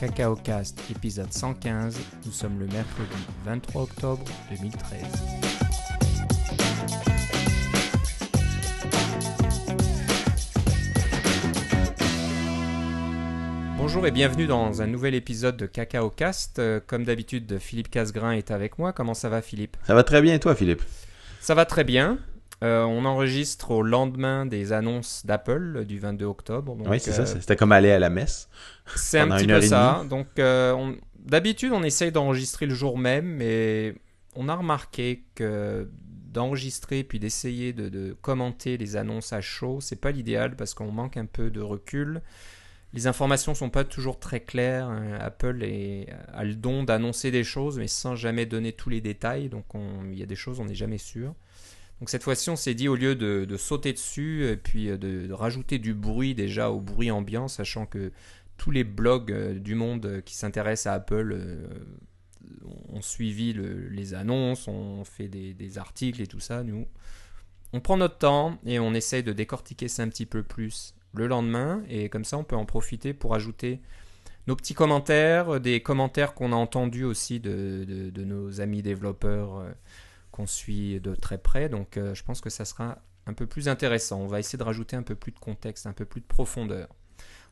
CacaoCast épisode 115. Nous sommes le mercredi 23 octobre 2013. Bonjour et bienvenue dans un nouvel épisode de CacaoCast. Euh, Comme d'habitude, Philippe Casgrain est avec moi. Comment ça va Philippe? Ça va très bien, et toi, Philippe? Ça va très bien. Euh, on enregistre au lendemain des annonces d'Apple euh, du 22 octobre. donc, Oui, c'est euh, ça. C'était comme aller à la messe. C'est un petit peu ça. Donc, euh, on- d'habitude, on essaye d'enregistrer le jour même, mais on a remarqué que d'enregistrer puis d'essayer de, de commenter les annonces à chaud, c'est pas l'idéal parce qu'on manque un peu de recul. Les informations sont pas toujours très claires. hein. Apple est- a le don d'annoncer des choses, mais sans jamais donner tous les détails. Donc, on- il y a des choses, on n'est jamais sûr. Donc cette fois-ci, on s'est dit, au lieu de, sauter dessus et puis euh, de, rajouter du bruit déjà au bruit ambiant, sachant que tous les blogs euh, du monde euh, qui s'intéressent à Apple euh, ont suivi le- les annonces, ont fait des, articles et tout ça. Nous, on prend notre temps et on essaye de décortiquer ça un petit peu plus le lendemain. Et comme ça, on peut en profiter pour ajouter nos petits commentaires, euh, des commentaires qu'on a entendus aussi de, nos amis développeurs euh, qu'on suit de très près. Donc euh, je pense que ça sera un peu plus intéressant. On va essayer de rajouter un peu plus de contexte, un peu plus de profondeur.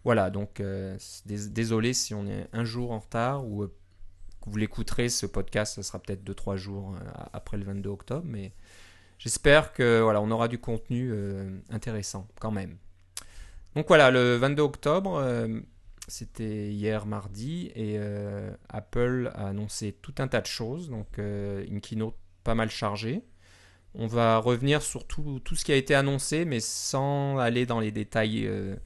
Voilà, donc euh, dés- désolé si on est un jour en retard ou euh, vous l'écouterez, ce podcast, ça sera peut-être 2-3 jours après le 22 octobre, mais j'espère que voilà, on aura du contenu intéressant quand même. Donc voilà, le 22 octobre, c'était hier mardi, et Apple a annoncé tout un tas de choses, donc une keynote mal chargée. On va revenir sur tout, ce qui a été annoncé, mais sans aller dans les détails euh,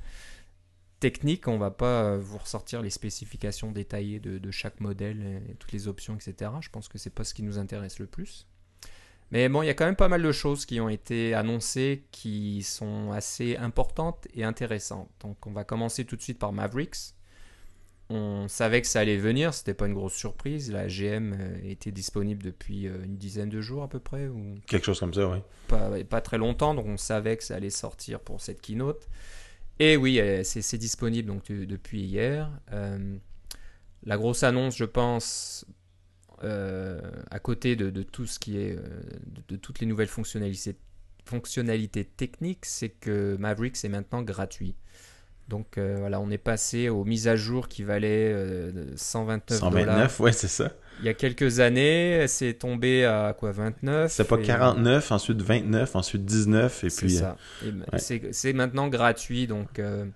techniques. On va pas euh, vous ressortir les spécifications détaillées de, de chaque modèle, et toutes les options, etc. Je pense que c'est pas ce qui nous intéresse le plus. Mais bon, il y a quand même pas mal de choses qui ont été annoncées qui sont assez importantes et intéressantes. Donc on va commencer tout de suite par Mavericks. On savait que ça allait venir, c'était pas une grosse surprise. La GM euh, était disponible depuis euh, une dizaine de jours à peu près, ou Quelque chose comme ça, oui. pas, pas très longtemps, donc on savait que ça allait sortir pour cette keynote. Et oui, c'est disponible donc de- depuis hier. Euh, la grosse annonce, je pense, euh, à côté de, de tout ce qui est, de, de toutes les nouvelles fonctionnalités, fonctionnalités techniques, c'est que Mavericks est maintenant gratuit. Donc euh, voilà, on est passé aux mises à jour qui valaient euh, 129 dollars. 129, ouais, c'est ça. Il y a quelques années, c'est tombé à quoi 29 C'était pas et- 49, ensuite 29, ensuite 19, et c'est puis... euh, ça. Ouais. c'est- C'est maintenant gratuit, donc euh,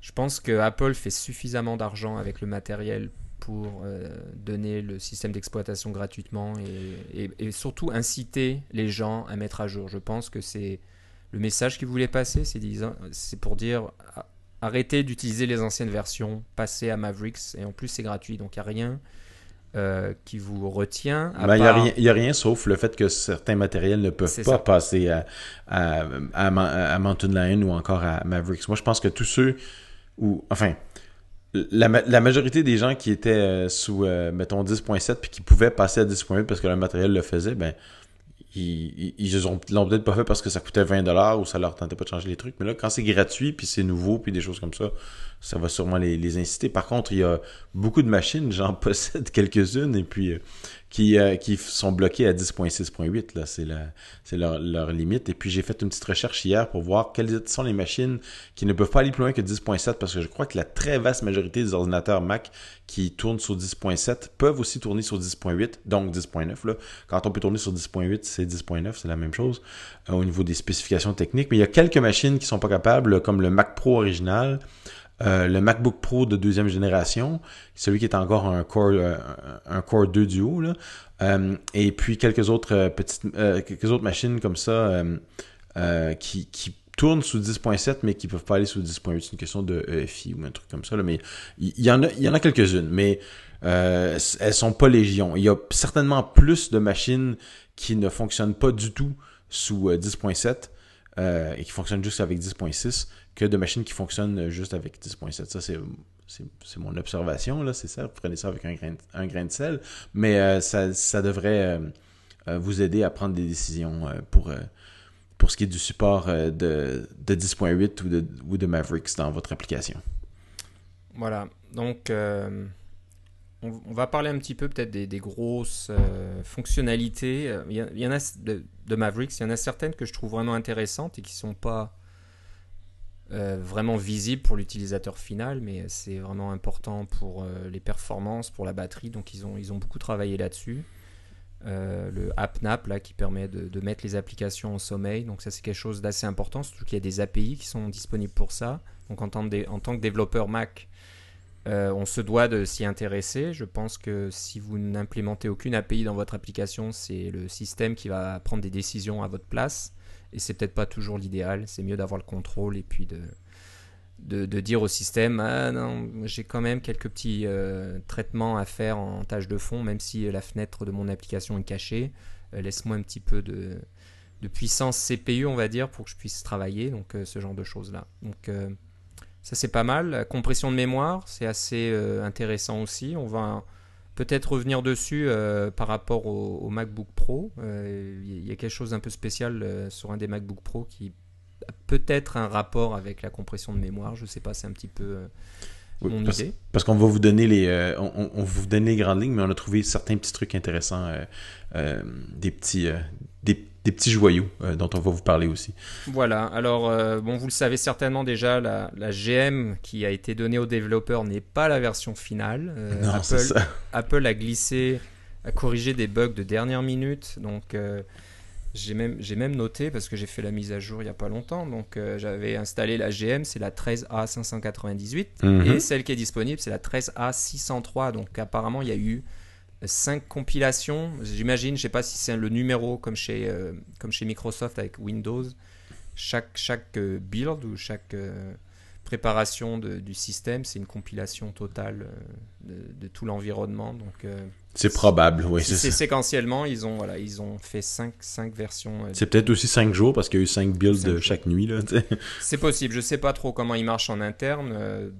je pense que Apple fait suffisamment d'argent avec le matériel pour euh, donner le système d'exploitation gratuitement et, et- et surtout inciter les gens à mettre à jour. Je pense que c'est le message qu'ils voulaient passer, c'est pour dire a- arrêtez d'utiliser les anciennes versions, passez à Mavericks et en plus c'est gratuit, donc il n'y a rien euh, qui vous retient. ben, il n'y a, part- il y a rien sauf le fait que certains matériels ne peuvent pas ça. passer à, à, à, Mountain Lion ou encore à Mavericks. Moi, je pense que tous ceux où... Enfin, la majorité des gens qui étaient euh, sous, euh, mettons, 10.7 puis qui pouvaient passer à 10.8 parce que le matériel le faisait, ben, ils, ont- l'ont peut-être pas fait parce que ça coûtait 20$ ou ça leur tentait pas de changer les trucs. Mais là, quand c'est gratuit puis c'est nouveau puis des choses comme ça, ça va sûrement les, les inciter. Par contre, il y a beaucoup de machines, j'en possède quelques-unes et puis euh, qui, euh, qui sont bloquées à 10.6.8. Là, c'est c'est leur, leur limite. Et puis j'ai fait une petite recherche hier pour voir quelles sont les machines qui ne peuvent pas aller plus loin que 10.7 parce que je crois que la très vaste majorité des ordinateurs Mac qui tournent sur 10.7 peuvent aussi tourner sur 10.8, donc 10.9. Là. Quand on peut tourner sur 10.8, c'est 10.9, c'est la même chose euh, au niveau des spécifications techniques. Mais il y a quelques machines qui sont pas capables, comme le Mac Pro original, euh, le MacBook Pro de deuxième génération, celui qui est encore un Core, euh, un Core 2 Duo, Euh, et puis quelques autres petites, quelques autres machines comme ça qui, qui tournent sous 10.7 mais qui peuvent pas aller sous 10.8. C'est une question de EFI ou un truc comme ça. Mais il y, en a, il y en a quelques-unes, mais euh, elles sont pas légion. Il y a certainement plus de machines qui ne fonctionnent pas du tout sous euh, 10.7 euh, et qui fonctionnent juste avec 10.6 que de machines qui fonctionnent juste avec 10.7. Ça, c'est c'est mon observation, là, c'est ça. Prenez ça avec un grain, de- sel. Mais euh, ça, ça devrait euh, euh, vous aider à prendre des décisions pour, pour ce qui est du support de, de 10.8 ou de, ou de Mavericks dans votre application. Voilà. Donc, on, va parler un petit peu peut-être des, grosses fonctionnalités. Il y, en a de, de, Mavericks, il y en a certaines que je trouve vraiment intéressantes et qui sont pas vraiment visibles pour l'utilisateur final, mais c'est vraiment important pour les performances, pour la batterie. Donc, ils ont, ils ont beaucoup travaillé là-dessus. Euh, le AppNap là, qui permet de, mettre les applications en sommeil. Donc ça c'est quelque chose d'assez important, surtout qu'il y a des API qui sont disponibles pour ça. Donc en tant, que développeur Mac, euh, on se doit de s'y intéresser. Je pense que si vous n'implémentez aucune API dans votre application, c'est le système qui va prendre des décisions à votre place. Et c'est peut-être pas toujours l'idéal. C'est mieux d'avoir le contrôle et puis de, de, dire au système ah non j'ai quand même quelques petits euh, traitements à faire en tâche de fond même si la fenêtre de mon application est cachée. Euh, laisse-moi un petit peu de, puissance CPU on va dire pour que je puisse travailler donc euh, ce genre de choses là donc ça c'est pas mal. La compression de mémoire c'est assez intéressant aussi. On va peut-être revenir dessus par rapport au, au, MacBook Pro il y a quelque chose d'un peu spécial sur un des MacBook Pro qui peut-être un rapport avec la compression de mémoire. Je sais pas, c'est un petit peu euh, mon parce, idée. Parce qu'on va vous donner les, euh, on, vous donne les grandes lignes, mais on a trouvé certains petits trucs intéressants, euh, des petits, des, petits joyaux dont on va vous parler aussi. Voilà. Alors, bon, vous le savez certainement déjà, la, GM qui a été donnée aux développeurs n'est pas la version finale. non, Apple, Apple a glissé, a corrigé des bugs de dernière minute, donc. J'ai même, même noté parce que j'ai fait la mise à jour il n'y a pas longtemps. Donc euh, j'avais installé la GM, c'est la 13A598. Mhm. Et celle qui est disponible, c'est la 13A603. Donc apparemment, il y a eu 5 compilations. J'imagine, je ne sais pas si c'est le numéro comme chez, euh, comme chez Microsoft avec Windows. Chaque, chaque euh, build ou chaque préparation du système, c'est une compilation totale de, tout l'environnement. Donc c'est probable, oui. C'est séquentiellement, ils ont, voilà, ils ont fait 5 cinq, versions. Euh, c'est peut-être aussi 5 jours parce qu'il y a eu 5 builds chaque nuit. C'est possible. Je sais pas trop comment ils marchent en interne. Euh,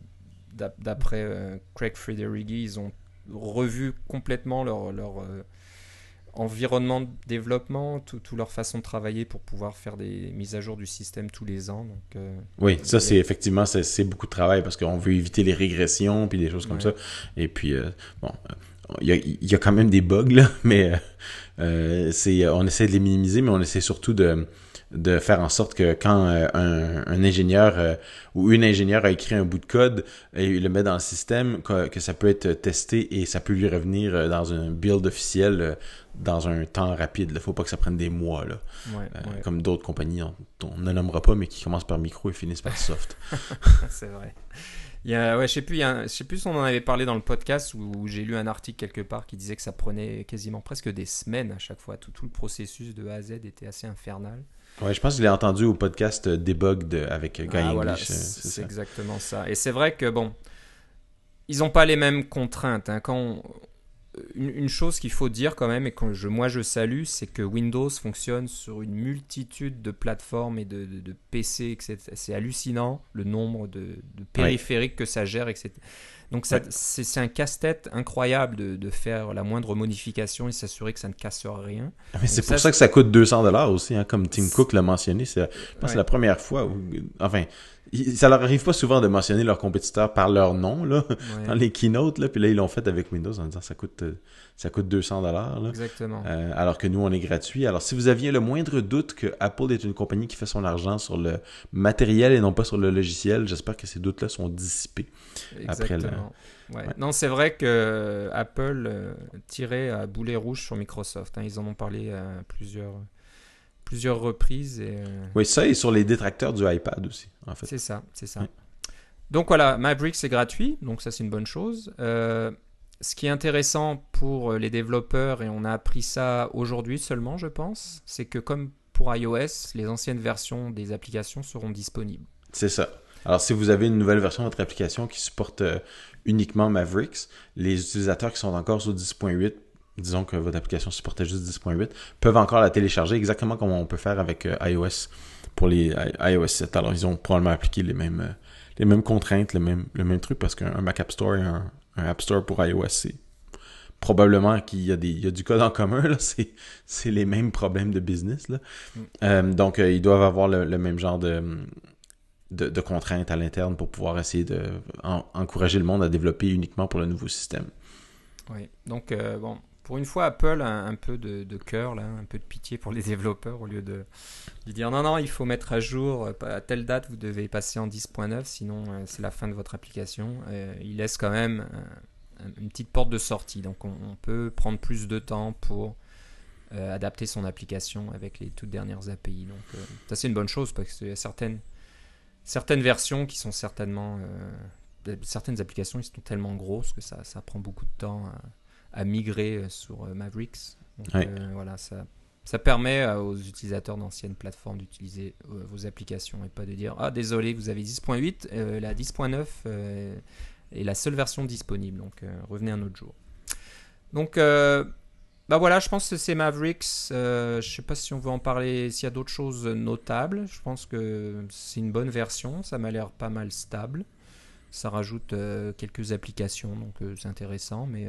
d'après euh, Craig Frederighi, ils ont revu complètement leur, leur environnement de développement, toute leur façon de travailler pour pouvoir faire des mises à jour du système tous les ans. Donc, oui, ça c'est effectivement c'est beaucoup de travail parce qu'on veut éviter les régressions puis des choses comme ça. Et puis bon, il y, a, quand même des bugs, là, mais euh, c'est, on essaie de les minimiser, mais on essaie surtout de, de faire en sorte que quand euh, un, ingénieur euh, ou une ingénieure a écrit un bout de code et il le met dans le système, que, ça peut être testé et ça peut lui revenir dans un build officiel dans un temps rapide. Il ne faut pas que ça prenne des mois, là. comme d'autres compagnies, on, on, ne nommera pas, mais qui commencent par micro et finissent par soft. c'est vrai. Il y a, ouais, je sais plus, je sais plus si on en avait parlé dans le podcast où, j'ai lu un article quelque part qui disait que ça prenait quasiment presque des semaines à chaque fois. Tout, tout le processus de A à Z était assez infernal. Ouais, je pense que je l'ai entendu au podcast Debug de, avec Guy ah, Voilà, c'est exactement ça. Et c'est vrai que bon, ils n'ont pas les mêmes contraintes. Hein. Quand une, chose qu'il faut dire quand même et que je, moi je salue, c'est que Windows fonctionne sur une multitude de plateformes et de, PC, etc. C'est hallucinant le nombre de, périphériques que ça gère, etc. Donc c'est un casse-tête incroyable de, faire la moindre modification et s'assurer que ça ne casse rien. Ah, c'est pour ça, que ça coûte 200 dollars aussi, hein, comme Tim Cook l'a mentionné. Je pense que c'est la première fois où, enfin, ça leur arrive pas souvent de mentionner leurs compétiteurs par leur nom là, dans les keynotes là, puis là ils l'ont fait avec Windows en disant ça coûte ça coûte 200 dollars Exactement. Euh, alors que nous on est gratuit. Alors si vous aviez le moindre doute que Apple est une compagnie qui fait son argent sur le matériel et non pas sur le logiciel, j'espère que ces doutes là sont dissipés Exactement. après Non, c'est vrai que Apple euh, tirait à boulet rouge sur Microsoft. Hein. Ils en ont parlé à plusieurs plusieurs reprises. Et, euh, Oui, ça et sur les détracteurs du iPad aussi, en fait. C'est ça, c'est ça. Donc voilà, Maverick c'est gratuit, donc ça c'est une bonne chose. Euh, ce qui est intéressant pour les développeurs, et on a appris ça aujourd'hui seulement, je pense, c'est que comme pour iOS, les anciennes versions des applications seront disponibles. C'est ça. Alors, si vous avez une nouvelle version de votre application qui supporte euh, uniquement Mavericks, les utilisateurs qui sont encore sur 10.8 disons que votre application supportait juste 10.8, peuvent encore la télécharger exactement comme on peut faire avec euh, iOS pour les iOS 7. Alors, ils ont probablement appliqué les mêmes, euh, les mêmes contraintes, le même, le même truc, parce qu'un Mac App Store et un, App Store pour iOS, c'est probablement qu'il y, a des, du code en commun, là. C'est, les mêmes problèmes de business. Là. Mm. Euh, donc, ils doivent avoir le, même genre de de, contraintes à l'interne pour pouvoir essayer de encourager le monde à développer uniquement pour le nouveau système. Oui, donc bon, pour une fois, Apple a un, peu de, cœur, là, un peu de pitié pour les développeurs au lieu de, dire non, non, il faut mettre à jour, euh, à telle date, vous devez passer en 10.9, sinon euh, c'est la fin de votre application. Euh, il laisse quand même une petite porte de sortie, donc on, peut prendre plus de temps pour adapter son application avec les toutes dernières API. Donc ça c'est une bonne chose parce qu'il y a certaines, certaines versions qui sont certainement... certaines applications qui sont tellement grosses que ça, ça prend beaucoup de temps à à migrer euh, sur euh, Mavericks. Donc, euh, voilà, ça, ça permet aux utilisateurs d'anciennes plateformes d'utiliser vos applications et pas de dire ah désolé vous avez 10.8 la 10.9 est la seule version disponible. Donc revenez un autre jour. Donc bah voilà je pense que c'est Mavericks. Je sais pas si on veut en parler s'il y a d'autres choses notables. Je pense que c'est une bonne version. Ça m'a l'air pas mal stable. Ça rajoute quelques applications donc c'est intéressant mais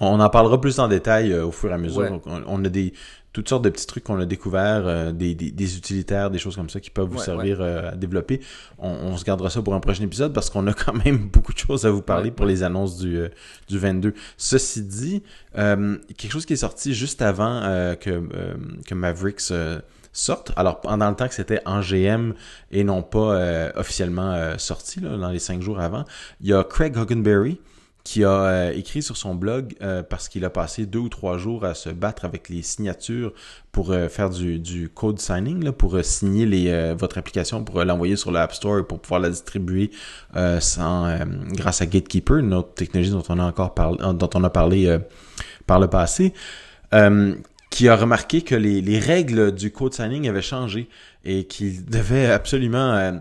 on en parlera plus en détail euh, au fur et à mesure. On, a des toutes sortes de petits trucs qu'on a découverts, euh, des, des, utilitaires, des choses comme ça qui peuvent vous servir euh, à développer. On, se gardera ça pour un prochain épisode parce qu'on a quand même beaucoup de choses à vous parler pour les annonces du, du 22. Ceci dit, quelque chose qui est sorti juste avant que, que Mavericks sorte. Alors, pendant le temps que c'était en GM et non pas officiellement sorti, là, dans les cinq jours avant, il y a Craig Huggenberry qui a euh, écrit sur son blog euh, parce qu'il a passé deux ou trois jours à se battre avec les signatures pour euh, faire du, du, code signing, là, pour signer les, votre application, pour l'envoyer sur l'App Store et pour pouvoir la distribuer sans, grâce à Gatekeeper, une autre technologie dont on a encore parlé, dont on a parlé par le passé. qui a remarqué que les, les, règles du code signing avaient changé et qu'il devait absolument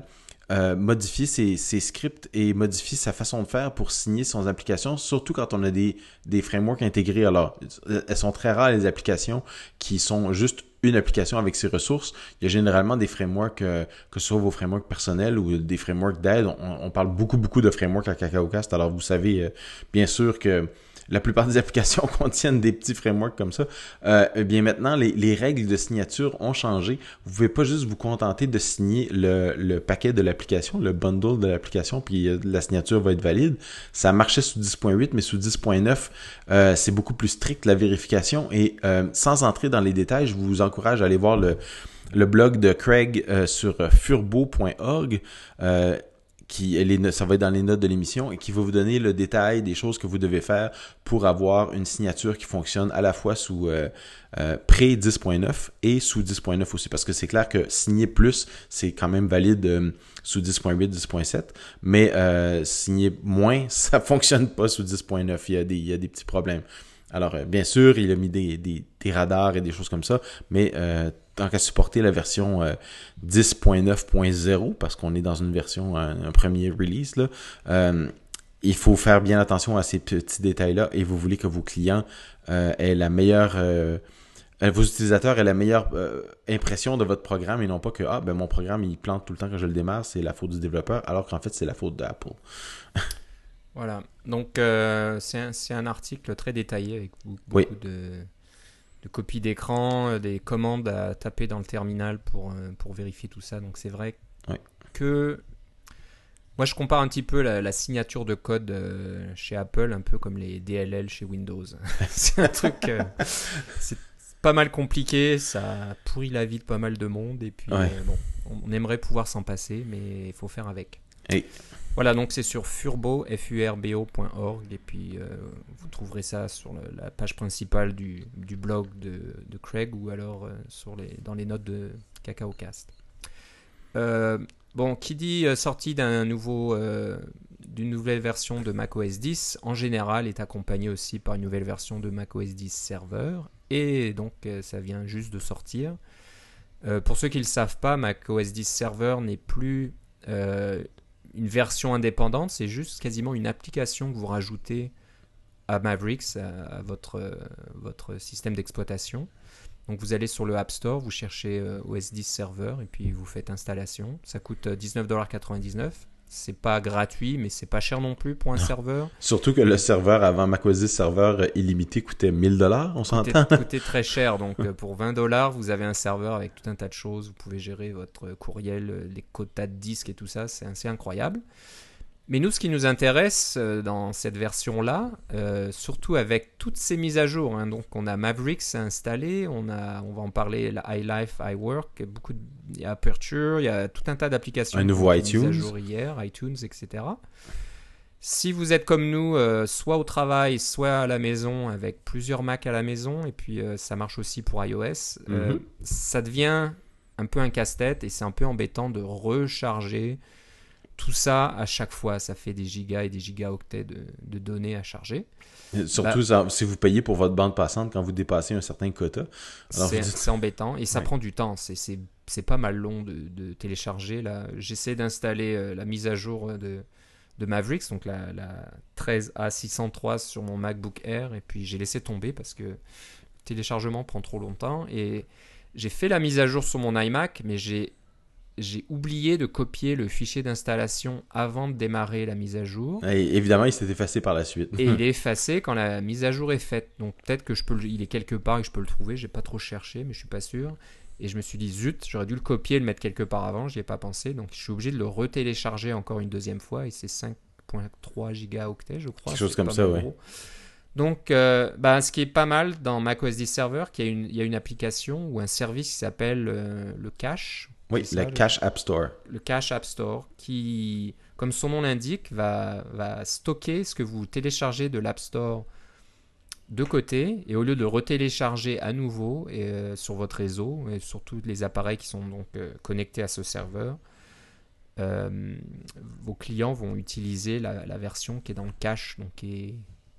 euh, modifier ses, scripts et modifier sa façon de faire pour signer son application, surtout quand on a des, des frameworks intégrés. Alors, elles sont très rares les applications qui sont juste une application avec ses ressources. Il y a généralement des frameworks, euh, que ce soit vos frameworks personnels ou des frameworks d'aide. On, parle beaucoup, beaucoup de frameworks à CacaoCast. Alors, vous savez euh, bien sûr que la plupart des applications contiennent des petits frameworks comme ça. Euh, eh bien maintenant, les, règles de signature ont changé. Vous pouvez pas juste vous contenter de signer le, paquet de l'application, le bundle de l'application, puis euh, la signature va être valide. Ça marchait sous 10.8, mais sous 10.9, euh, c'est beaucoup plus strict la vérification. Et sans entrer dans les détails, je vous encourage à aller voir le le blog de Craig sur furbo.org qui ça va être dans les notes de l'émission et qui va vous donner le détail des choses que vous devez faire pour avoir une signature qui fonctionne à la fois sous euh, euh, pré 10.9 et sous 10.9 aussi. Parce que c'est clair que signer plus c'est quand même valide euh, sous 10.8 10.7 mais signer moins ça fonctionne pas sous 10.9 il y a des il y a des petits problèmes. Alors, bien sûr, il a mis des, des, des radars et des choses comme ça, mais tant qu'à supporter la version 10.9.0, euh, parce qu'on est dans une version, un, premier release, là, euh, il faut faire bien attention à ces petits détails-là et vous voulez que vos clients euh, aient la meilleure... vos utilisateurs aient la meilleure impression de votre programme et non pas que ah ben mon programme il plante tout le temps que je le démarre, c'est la faute du développeur, alors qu'en fait c'est la faute d'Apple. voilà. Donc c'est un, un, article très détaillé avec beaucoup de de copies d'écran, euh, des commandes à taper dans le terminal pour, euh, pour vérifier tout ça. Donc c'est vrai que moi je compare un petit peu la, signature de code euh, chez Apple, un peu comme les DLL chez Windows. c'est un truc, c'est pas mal compliqué, ça pourrit la vie de pas mal de monde et puis bon, on aimerait pouvoir s'en passer, mais il faut faire avec. Voilà, donc c'est sur furbo, furbo.org, et puis euh, vous trouverez ça sur la page principale du, blog de, Craig ou alors euh, sur les, dans les notes de CacaoCast. Euh, bon, qui dit sortie d'un nouveau, d'une nouvelle version de macOS 10, en général est accompagné aussi par une nouvelle version de macOS 10 Server, et donc ça vient juste de sortir. pour ceux qui ne le savent pas, macOS 10 Server n'est plus une version indépendante, c'est juste quasiment une application que vous rajoutez à Mavericks, à, votre, votre système d'exploitation. Donc vous allez sur le App Store, vous cherchez euh, OS 10 Server et puis vous faites installation. Ça coûte 19,99$. C'est pas gratuit, mais c'est pas cher non plus pour un serveur. Surtout que le serveur avant macOS 10 serveur illimité coûtait 1000 dollars, on s'entend. Coûtait très cher, donc pour 20 dollars, vous avez un serveur avec tout un tas de choses. Vous pouvez gérer votre courriel, les quotas de disques et tout ça, c'est assez incroyable. Mais nous, ce qui nous intéresse euh, dans cette version-là, euh, surtout avec toutes ces mises à jour, hein, donc on a Mavericks installé, on, a, on va en parler, la iLife, iWork, beaucoup de, il y a Aperture, il y a tout un tas d'applications. Un nouveau iTunes. à jour hier, iTunes, etc. Si vous êtes comme nous, euh, soit au travail, soit à la maison, avec plusieurs Mac à la maison, et puis ça marche aussi pour iOS, Mhm. ça devient un peu un casse-tête et c'est un peu embêtant de recharger tout ça à chaque fois. Ça fait des gigas et des gigaoctets de, de données à charger. Et Surtout ça- si vous payez pour votre bande passante quand vous dépassez un certain quota. C'est dites- embêtant et ça Ouais. prend du temps. C'est- pas mal long de, de télécharger. là. J'essaie d'installer euh, la mise à jour euh, de, de Mavericks, donc la, la 13A603 sur mon MacBook Air, et puis j'ai laissé tomber parce que le téléchargement prend trop longtemps. Et j'ai fait la mise à jour sur mon iMac, mais j'ai j'ai oublié de copier le fichier d'installation avant de démarrer la mise à jour. Et évidemment, il s'est effacé par la suite. Et il est effacé quand la mise à jour est faite. Donc peut-être que je peux le- il est quelque part et que je peux le trouver. J'ai pas trop cherché, mais je suis pas sûr. Et je me suis dit zut, j'aurais dû le copier et le mettre quelque part avant. J'y ai pas pensé. Donc je suis obligé de le retélécharger encore une deuxième fois. Et c'est 5.3 gigaoctets, je crois. Quelque chose comme ça, ouais. gros. Donc, euh, bah, ce qui est pas mal dans macOS 10 Server, qu'il y a une, il y a une application ou un service qui s'appelle euh, le Cache. Oui, ça, le- Cache App Store. le Cache App Store qui, comme son nom l'indique, va, va stocker ce que vous téléchargez de l'App Store de côté et au lieu de retélécharger à nouveau et, euh, sur votre réseau et sur tous les appareils qui sont donc euh, connectés à ce serveur, euh, vos clients vont utiliser la, la version qui est dans le cache, donc qui est,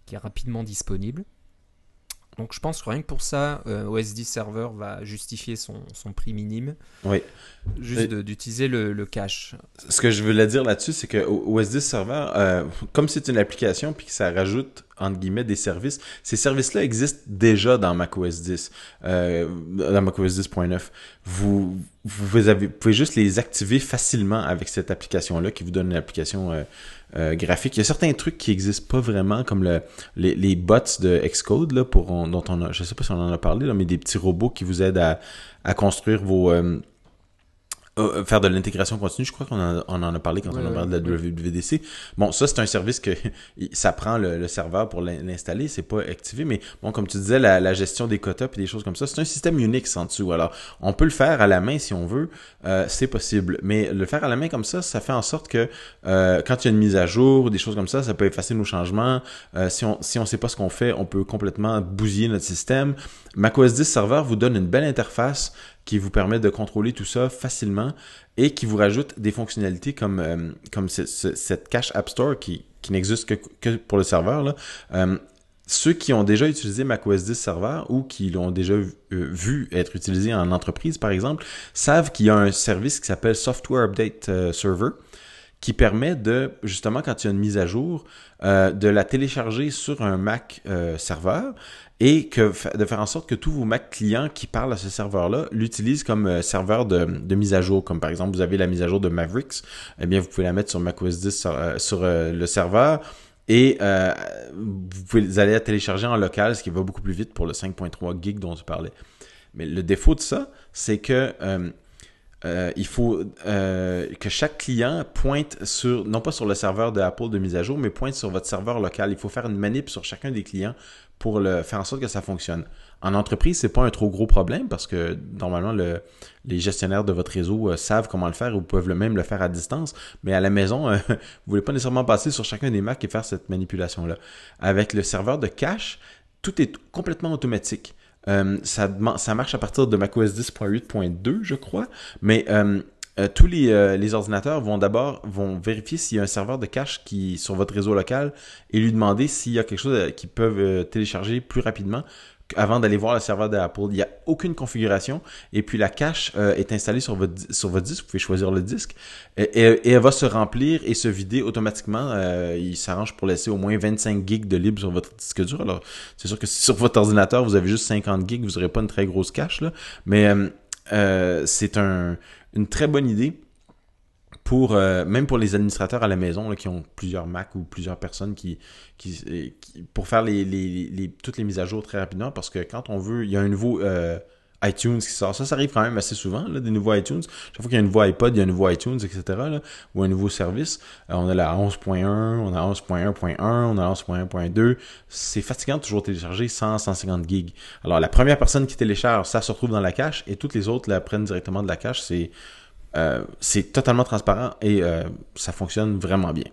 qui est rapidement disponible. Donc je pense que rien que pour ça, euh, OS 10 Server va justifier son, son prix minime. Oui. Juste d'utiliser le, le cache. Ce que je voulais dire là-dessus, c'est que O- OS 10 Server, euh, comme c'est une application puis que ça rajoute entre guillemets des services, ces services-là existent déjà dans macOS 10, euh, dans macOS 10.9. Vous, vous, avez, vous pouvez juste les activer facilement avec cette application-là qui vous donne une application euh, graphique. Il y a certains trucs qui n'existent pas vraiment, comme le, les, les bots de Xcode, là, pour, on- dont on a, je sais pas si on en a parlé, là, mais des petits robots qui vous aident à, à construire vos... euh, euh, faire de l'intégration continue, je crois qu'on en, on en a parlé quand Ouais, on a parlé de la. WWDC. Bon, ça, c'est un service que ça prend le, le serveur pour l'in- l'installer, c'est pas activé, mais bon, comme tu disais, la, la gestion des quotas et des choses comme ça, c'est un système Unix en dessous. Alors, on peut le faire à la main si on veut, euh, c'est possible, mais le faire à la main comme ça, ça fait en sorte que euh, quand il y a une mise à jour ou des choses comme ça, ça peut effacer nos changements. Euh, si on si on sait pas ce qu'on fait, on peut complètement bousiller notre système. macOS 10 Server vous donne une belle interface qui vous permet de contrôler tout ça facilement et qui vous rajoute des fonctionnalités comme, euh, comme ce- ce- cette cache App Store qui, qui n'existe que, que pour le serveur. Là. Euh, ceux qui ont déjà utilisé macOS 10 Server ou qui l'ont déjà vu, euh, être utilisé en entreprise, par exemple, savent qu'il y a un service qui s'appelle Software Update Server qui permet de, justement, quand il y a une mise à jour, euh, de la télécharger sur un Mac euh, serveur et que, de faire en sorte que tous vos Mac clients qui parlent à ce serveur-là l'utilisent comme euh, serveur de, de mise à jour. Comme par exemple, vous avez la mise à jour de Mavericks, eh bien, vous pouvez la mettre sur macOS 10 sur, sur, le serveur et vous pouvez vous allez la télécharger en local, ce qui va beaucoup plus vite pour le 5.3 gig dont tu parlais. Mais le défaut de ça, c'est que euh, il faut euh, que chaque client pointe sur, non pas sur le serveur de Apple de mise à jour, mais pointe sur votre serveur local. Il faut faire une manip sur chacun des clients pour faire en sorte que ça fonctionne. En entreprise, c'est pas un trop gros problème parce que normalement, le, les gestionnaires de votre réseau euh, savent comment le faire ou peuvent le même le faire à distance. Mais à la maison, euh, vous voulez pas nécessairement passer sur chacun des Macs et faire cette manipulation-là. Avec le serveur de cache, tout est complètement automatique. Euh, ça, marche à partir de macOS 10.8.2, je crois, mais euh, euh, tous les, ordinateurs vont d'abord vont vérifier s'il y a un serveur de cache qui sur votre réseau local et lui demander s'il y a quelque chose qu'ils peuvent télécharger plus rapidement avant d'aller voir le serveur d'Apple. Il n'y a aucune configuration et puis la cache euh, est installée sur votre, disque. Vous pouvez choisir le disque et, elle va se remplir et se vider automatiquement. Euh, il s'arrange pour laisser au moins 25 gigs de libre sur votre disque dur. Alors, c'est sûr que si sur votre ordinateur, vous avez juste 50 gigs, vous n'aurez pas une très grosse cache, là. Mais euh, euh, c'est un, une très bonne idée pour euh, même pour les administrateurs à la maison là, qui ont plusieurs Mac ou plusieurs personnes qui, qui, pour faire les, les- les- toutes les mises à jour très rapidement parce que quand on veut il y a un nouveau euh, iTunes qui sort. Ça ça arrive quand même assez souvent là, des nouveaux iTunes. Chaque fois qu'il y a un nouveau iPod il y a un nouveau iTunes etc là, ou un nouveau service. Euh, on a la 11.1 on a 11.1.1 on a 11.1.2 c'est fatigant de toujours télécharger 100 150 gigs. Alors la première personne qui télécharge ça se retrouve dans la cache et toutes les autres la prennent directement de la cache. C'est euh, c'est totalement transparent et euh, ça fonctionne vraiment bien.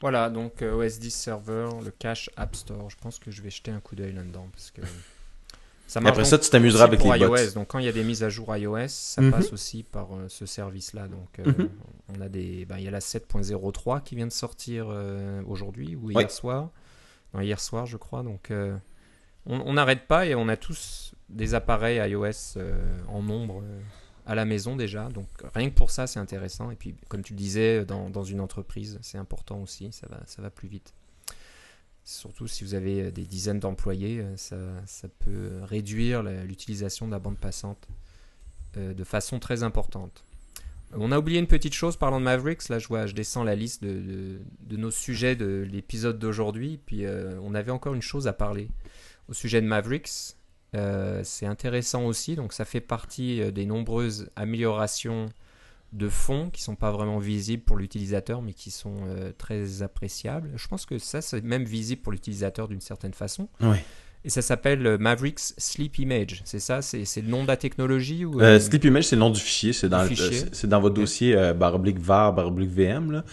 Voilà, donc euh, OS 10 Server, le cache App Store. Je pense que je vais jeter un coup d'œil là-dedans parce que ça Et marche après ça, tu t'amuseras avec les iOS. bots. Donc quand il y a des mises à jour iOS, ça Mhm. passe aussi par euh, ce service-là. Donc euh, Mhm. on a des, ben, il y a la 7.03 qui vient de sortir euh, aujourd'hui ou hier Ouais. soir. Non, hier soir, je crois. Donc on n'arrête pas et on a tous des appareils iOS en nombre à la maison déjà. Donc rien que pour ça, c'est intéressant. Et puis, comme tu le disais, dans, une entreprise, c'est important aussi. Ça va, ça va plus vite. Surtout si vous avez euh, des dizaines d'employés, euh, ça, ça peut réduire l'utilisation de la bande passante euh, de façon très importante. On a oublié une petite chose parlant de Mavericks. Là, je vois, je descends la liste de, nos sujets de l'épisode d'aujourd'hui. Puis, on avait encore une chose à parler au sujet de Mavericks. Euh, c'est intéressant aussi. Donc, ça fait partie euh, des nombreuses améliorations de fond qui sont pas vraiment visibles pour l'utilisateur, mais qui sont euh, très appréciables. Je pense que ça, c'est même visible pour l'utilisateur d'une certaine façon. Et ça s'appelle Mavericks Sleep Image. C'est ça C'est c'est le nom de la technologie ou, Euh, euh, Sleep Image, c'est le nom du fichier. C'est dans, dans votre dossier barre oblique var, barre oblique VM. Là.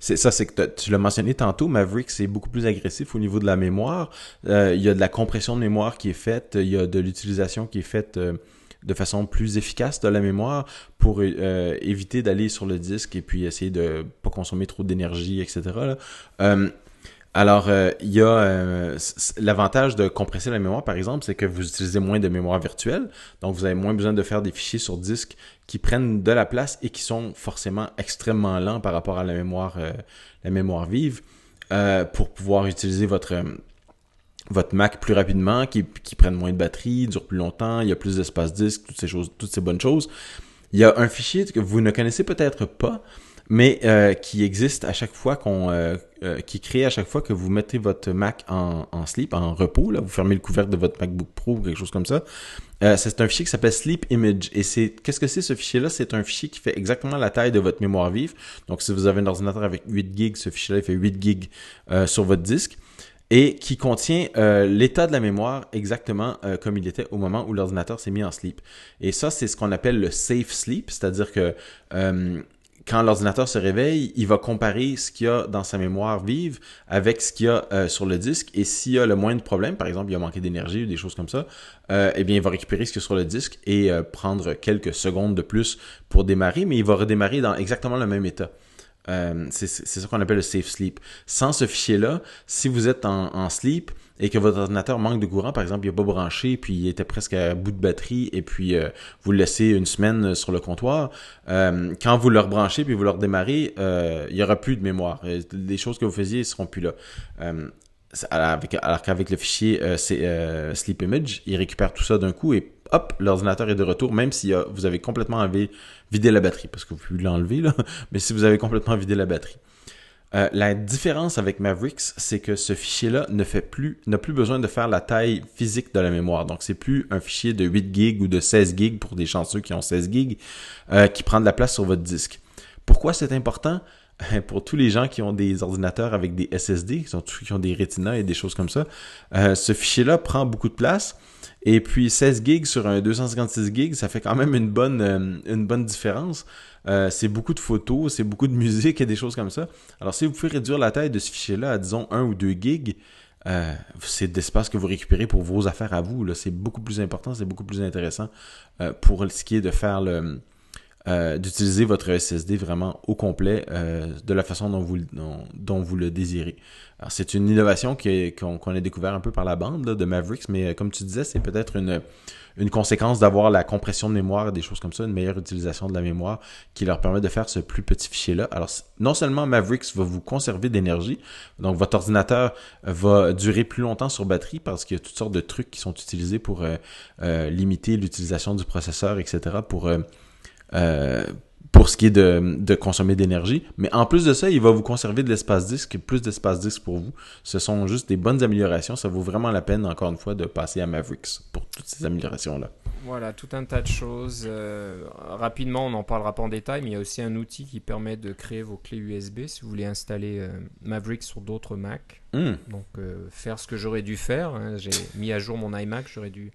C'est ça, c'est que tu l'as mentionné tantôt, Maverick, c'est beaucoup plus agressif au niveau de la mémoire. Euh, Il y a de la compression de mémoire qui est faite. Il y a de l'utilisation qui est faite euh, de façon plus efficace de la mémoire pour euh, éviter d'aller sur le disque et puis essayer de pas consommer trop d'énergie, etc. alors, il y a l'avantage de compresser la mémoire, par exemple, c'est que vous utilisez moins de mémoire virtuelle, donc vous avez moins besoin de faire des fichiers sur disque qui prennent de la place et qui sont forcément extrêmement lents par rapport à la mémoire, euh, la mémoire vive, euh, pour pouvoir utiliser votre euh, votre Mac plus rapidement, qui, qui prennent moins de batterie, dure plus longtemps, il y a plus d'espace disque, toutes ces choses, toutes ces bonnes choses. Il y a un fichier que vous ne connaissez peut-être pas, mais euh, qui existe à chaque fois qu'on, euh, euh, qui créé à chaque fois que vous mettez votre Mac en, en sleep, en repos, là, vous fermez le couvercle de votre MacBook Pro ou quelque chose comme ça. Euh, c'est un fichier qui s'appelle Sleep Image. Et c'est, qu'est-ce que c'est ce fichier-là? C'est un fichier qui fait exactement la taille de votre mémoire vive. Donc, si vous avez un ordinateur avec 8 gigs, ce fichier-là, il fait 8 gigs euh, sur votre disque et qui contient euh, l'état de la mémoire exactement euh, comme il était au moment où l'ordinateur s'est mis en sleep. Et ça, c'est ce qu'on appelle le safe sleep, c'est-à-dire que euh, quand l'ordinateur se réveille, il va comparer ce qu'il y a dans sa mémoire vive avec ce qu'il y a euh, sur le disque. Et s'il y a le moindre problème, par exemple, il a manqué d'énergie ou des choses comme ça, euh, eh bien, il va récupérer ce qu'il y a sur le disque et euh, prendre quelques secondes de plus pour démarrer, mais il va redémarrer dans exactement le même état. Euh, c'est ça qu'on appelle le safe sleep. Sans ce fichier-là, si vous êtes en, en sleep et que votre ordinateur manque de courant, par exemple, il n'est pas branché, puis il était presque à bout de batterie, et puis euh, vous le laissez une semaine sur le comptoir, euh, quand vous le rebranchez puis vous le redémarrez, euh, il n'y aura plus de mémoire. Euh, Les choses que vous faisiez ne seront plus là. Alors qu'avec le fichier euh, euh, Sleep Image, il récupère tout ça d'un coup et hop, l'ordinateur est de retour, même si euh, vous avez complètement vidé la batterie, parce que vous pouvez l'enlever, mais si vous avez complètement vidé la batterie. La différence avec Mavericks, c'est que ce fichier-là n'a plus besoin de faire la taille physique de la mémoire. Donc, c'est plus un fichier de 8 gigs ou de 16 gigs pour des chanceux qui ont 16 gigs qui prend de la place sur votre disque. Pourquoi c'est important? Pour tous les gens qui ont des ordinateurs avec des SSD, qui, sont, qui ont des Retina et des choses comme ça, euh, ce fichier-là prend beaucoup de place. Et puis 16 gigs sur un 256 gigs, ça fait quand même une bonne, euh, une bonne différence. Euh, c'est beaucoup de photos, c'est beaucoup de musique et des choses comme ça. Alors si vous pouvez réduire la taille de ce fichier-là à disons 1 ou 2 gigs, c'est d'espace que vous récupérez pour vos affaires à vous. C'est beaucoup plus important, c'est beaucoup plus intéressant pour ce qui est de faire le, euh, d'utiliser votre SSD vraiment au complet euh, de la façon dont vous, le désirez. C'est une innovation qu'on, a découvert un peu par la bande de Mavericks, mais euh, comme tu disais, c'est peut-être une, conséquence d'avoir la compression de mémoire, des choses comme ça, une meilleure utilisation de la mémoire qui leur permet de faire ce plus petit fichier-là. Alors, non seulement Mavericks va vous conserver d'énergie, donc votre ordinateur va durer plus longtemps sur batterie parce qu'il y a toutes sortes de trucs qui sont utilisés pour limiter l'utilisation du processeur, etc., pour... euh, pour ce qui est de, de consommer d'énergie. Mais en plus de ça, il va vous conserver de l'espace disque, plus d'espace disque pour vous. Ce sont juste des bonnes améliorations. Ça vaut vraiment la peine, encore une fois, de passer à Mavericks pour toutes ces améliorations-là. Voilà, tout un tas de choses. Euh, rapidement, on n'en parlera pas en détail, mais il y a aussi un outil qui permet de créer vos clés USB si vous voulez installer euh, Mavericks sur d'autres Mac. Hmm. Donc, euh, faire ce que j'aurais dû faire. hein. J'ai mis à jour mon iMac, j'aurais dû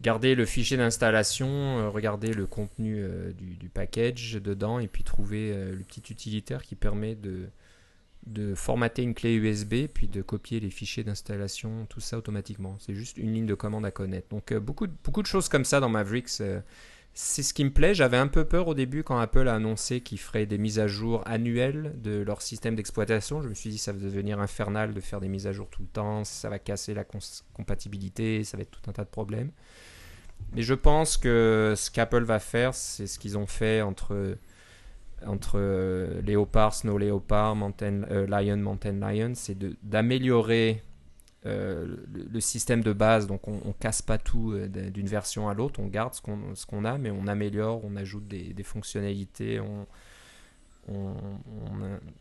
garder le fichier d'installation, euh, regarder le contenu euh, du, package dedans et puis trouver euh, le petit utilitaire qui permet de, formater une clé USB puis de copier les fichiers d'installation, tout ça automatiquement. C'est juste une ligne de commande à connaître. Donc beaucoup, de, beaucoup de choses comme ça dans Mavericks. c'est ce qui me plaît. J'avais un peu peur au début quand Apple a annoncé qu'ils feraient des mises à jour annuelles de leur système d'exploitation. Je me suis dit ça va devenir infernal de faire des mises à jour tout le temps, ça va casser la compatibilité, ça va être tout un tas de problèmes. Mais je pense que ce qu'Apple va faire, c'est ce qu'ils ont fait entre entre euh, Léopard, Snow Léopard, Mountain, euh, Lion, Mountain Lion, c'est d'améliorer euh, le, système de base. Donc on, on casse pas tout d'une version à l'autre, on garde ce qu'on a, mais on améliore, on ajoute des, des fonctionnalités, on,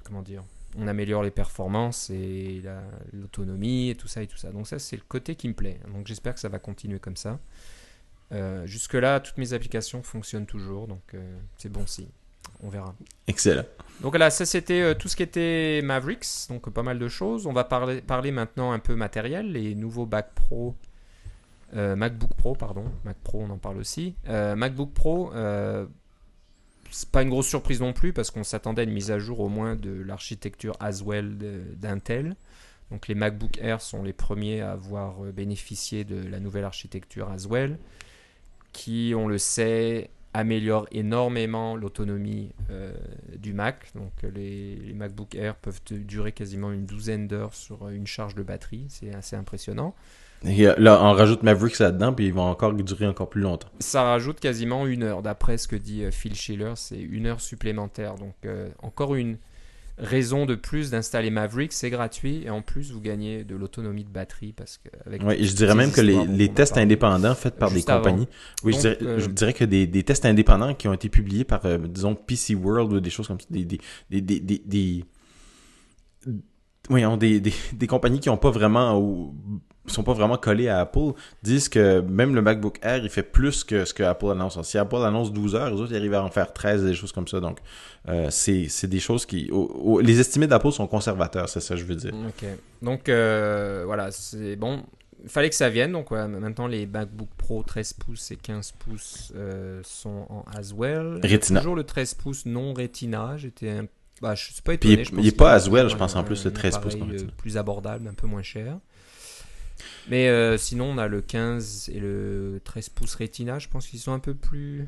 comment dire, on améliore les performances et la- l'autonomie et tout ça et tout ça. Donc ça c'est le côté qui me plaît. Donc j'espère que ça va continuer comme ça. Euh, Jusque-là, toutes mes applications fonctionnent toujours, donc euh, c'est bon signe. On verra. Excellent. Donc voilà, ça c'était euh, tout ce qui était Mavericks, donc pas mal de choses. On va parler, parler maintenant un peu matériel, les nouveaux Mac Pro, MacBook Pro, pardon, Mac Pro, on en parle aussi. MacBook Pro, c'est pas une grosse surprise non plus parce qu'on s'attendait à une mise à jour au moins de l'architecture Haswell de- d'Intel. Donc les MacBook Air sont les premiers à avoir bénéficié de la nouvelle architecture Haswell, qui, on le sait, améliore énormément l'autonomie euh, du Mac. Donc euh, les, les MacBook Air peuvent durer quasiment une douzaine d'heures sur une charge de batterie. C'est assez impressionnant. Et là, on rajoute Mavericks là-dedans, puis ils vont encore durer encore plus longtemps. Ça rajoute quasiment une heure. D'après ce que dit euh, Phil Schiller, c'est une heure supplémentaire. Donc euh, encore une raison de plus d'installer Maverick. C'est gratuit et en plus vous gagnez de l'autonomie de batterie parce que avec Ouais, je dirais même que les, tests indépendants faits par des compagnies, oui, je dirais, euh, je dirais que des, des tests indépendants qui ont été publiés par, euh, disons, PC World ou des choses comme ça, des, des, des, des, des, des- compagnies qui ont pas vraiment ou sont pas vraiment collées à Apple disent que même le MacBook Air il fait plus que ce que Apple annonce. Si Apple annonce 12 heures, les autres ils arrivent à en faire 13 des choses comme ça. Donc euh, c'est des choses qui les estimés d'Apple sont conservateurs, c'est ça que je veux dire. Ok. Donc euh, voilà, c'est bon. Il fallait que ça vienne. Donc ouais, maintenant les MacBook Pro 13 pouces et 15 pouces euh, sont en Haswell. Retina. Toujours le 13 pouces non Retina. J'étais un... bah, je suis pas étonné. il est- je pense il est qu'il pas Haswell, un- je pense, en plus, le un 13 pouces euh, plus abordable, un peu moins cher. Mais euh, sinon, on a le 15 et le 13 pouces Retina. Je pense qu'ils sont un peu plus,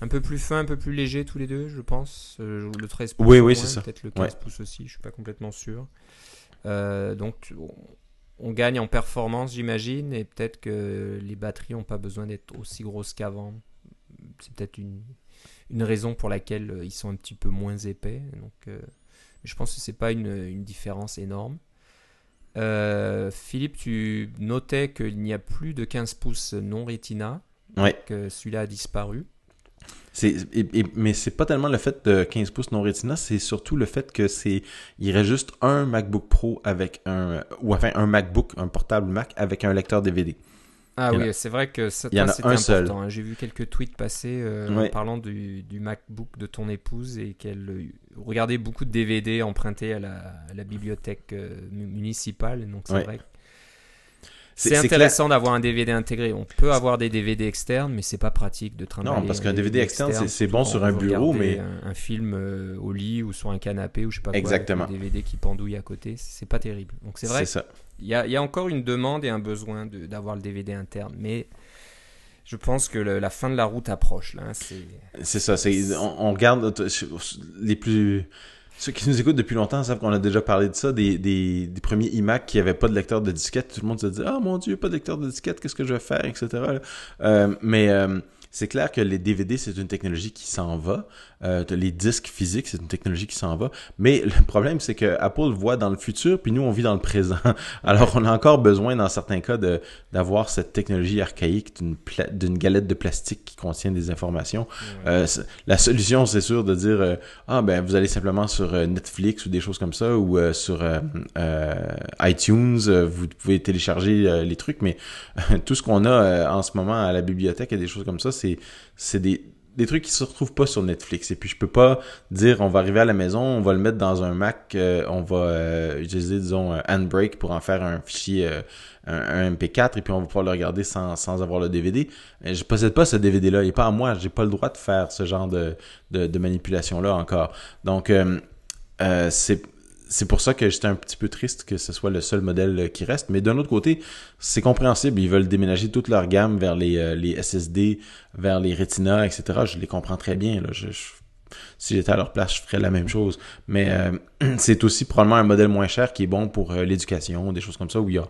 un peu plus fins, un peu plus légers tous les deux, je pense. Euh, le 13 pouces. Oui, oui, c'est ça. Peut-être le 15 Ouais. pouces aussi. Je suis pas complètement sûr. Euh, donc, on, on gagne en performance, j'imagine, et peut-être que les batteries n'ont pas besoin d'être aussi grosses qu'avant. C'est peut-être une, une raison pour laquelle euh, ils sont un petit peu moins épais. Donc, euh, je pense que c'est pas une, une différence énorme. Euh, Philippe, tu notais qu'il n'y a plus de 15 pouces non Retina, Ouais. que celui-là a disparu. C'est, et- et- mais c'est pas tellement le fait de 15 pouces non Retina, c'est surtout le fait que c'est, il reste juste un MacBook Pro avec un, ou enfin un MacBook, un portable Mac avec un lecteur DVD. Ah oui, c'est vrai que ça, c'était un important. seul. hein. J'ai vu quelques tweets passer euh, en parlant du, du MacBook de ton épouse et qu'elle euh, regardait beaucoup de DVD empruntés à la, à la bibliothèque euh, mu- municipale. Donc c'est vrai. C'est- intéressant d'avoir un DVD intégré. On peut avoir des DVD externes, mais c'est pas pratique de trimballer. Non, parce qu'un un DVD externe, c'est- bon sur un bureau, mais- Un, un film euh, au lit ou sur un canapé ou je sais pas quoi. Exactement. Un DVD qui pendouille à côté, c'est pas terrible. Donc c'est vrai C'est ça. il y, a, il y a encore une demande et un besoin d'avoir le DVD interne, mais je pense que le- la fin de la route approche. Là, hein, c'est C'est ça. On, on regarde les plus. Ceux qui nous écoutent depuis longtemps savent qu'on a déjà parlé de ça, des, des, premiers iMac qui n'avaient pas de lecteur de disquette. Tout le monde se dit Ah mon Dieu, pas de lecteur de disquette, qu'est-ce que je vais faire, etc. Euh, mais euh, c'est clair que les DVD, c'est une technologie qui s'en va. Euh, les disques physiques, c'est une technologie qui s'en va. Mais le problème, c'est que Apple voit dans le futur, puis nous, on vit dans le présent. Alors, on a encore besoin, dans certains cas, d'avoir cette technologie archaïque d'une galette de plastique qui contient des informations. Euh, la solution, c'est sûr, de dire euh, ah ben vous allez simplement sur euh, Netflix ou des choses comme ça ou sur iTunes, vous pouvez télécharger les trucs. Mais tout ce qu'on a en ce moment à la bibliothèque et des choses comme ça, c'est des des trucs qui se retrouvent pas sur Netflix. Et puis je peux pas dire on va arriver à la maison, on va le mettre dans un Mac, euh, on va euh, utiliser disons un Handbrake pour en faire un fichier euh, un, MP4 et puis on va pouvoir le regarder sans, sans avoir le DVD. je possède pas ce DVD là, il est pas à moi, j'ai pas le droit de faire ce genre de, de, de manipulation là encore. Donc c'est c'est pour ça que j'étais un petit peu triste que ce soit le seul modèle euh, qui reste. Mais d'un autre côté, c'est compréhensible. Ils veulent déménager toute leur gamme vers les, euh, les SSD, vers les Retina, etc. Je les comprends très bien. Là. Je, si j'étais à leur place, je ferais la même chose. Mais euh, c'est aussi probablement un modèle moins cher qui est bon pour l'éducation, des choses comme ça, où il y a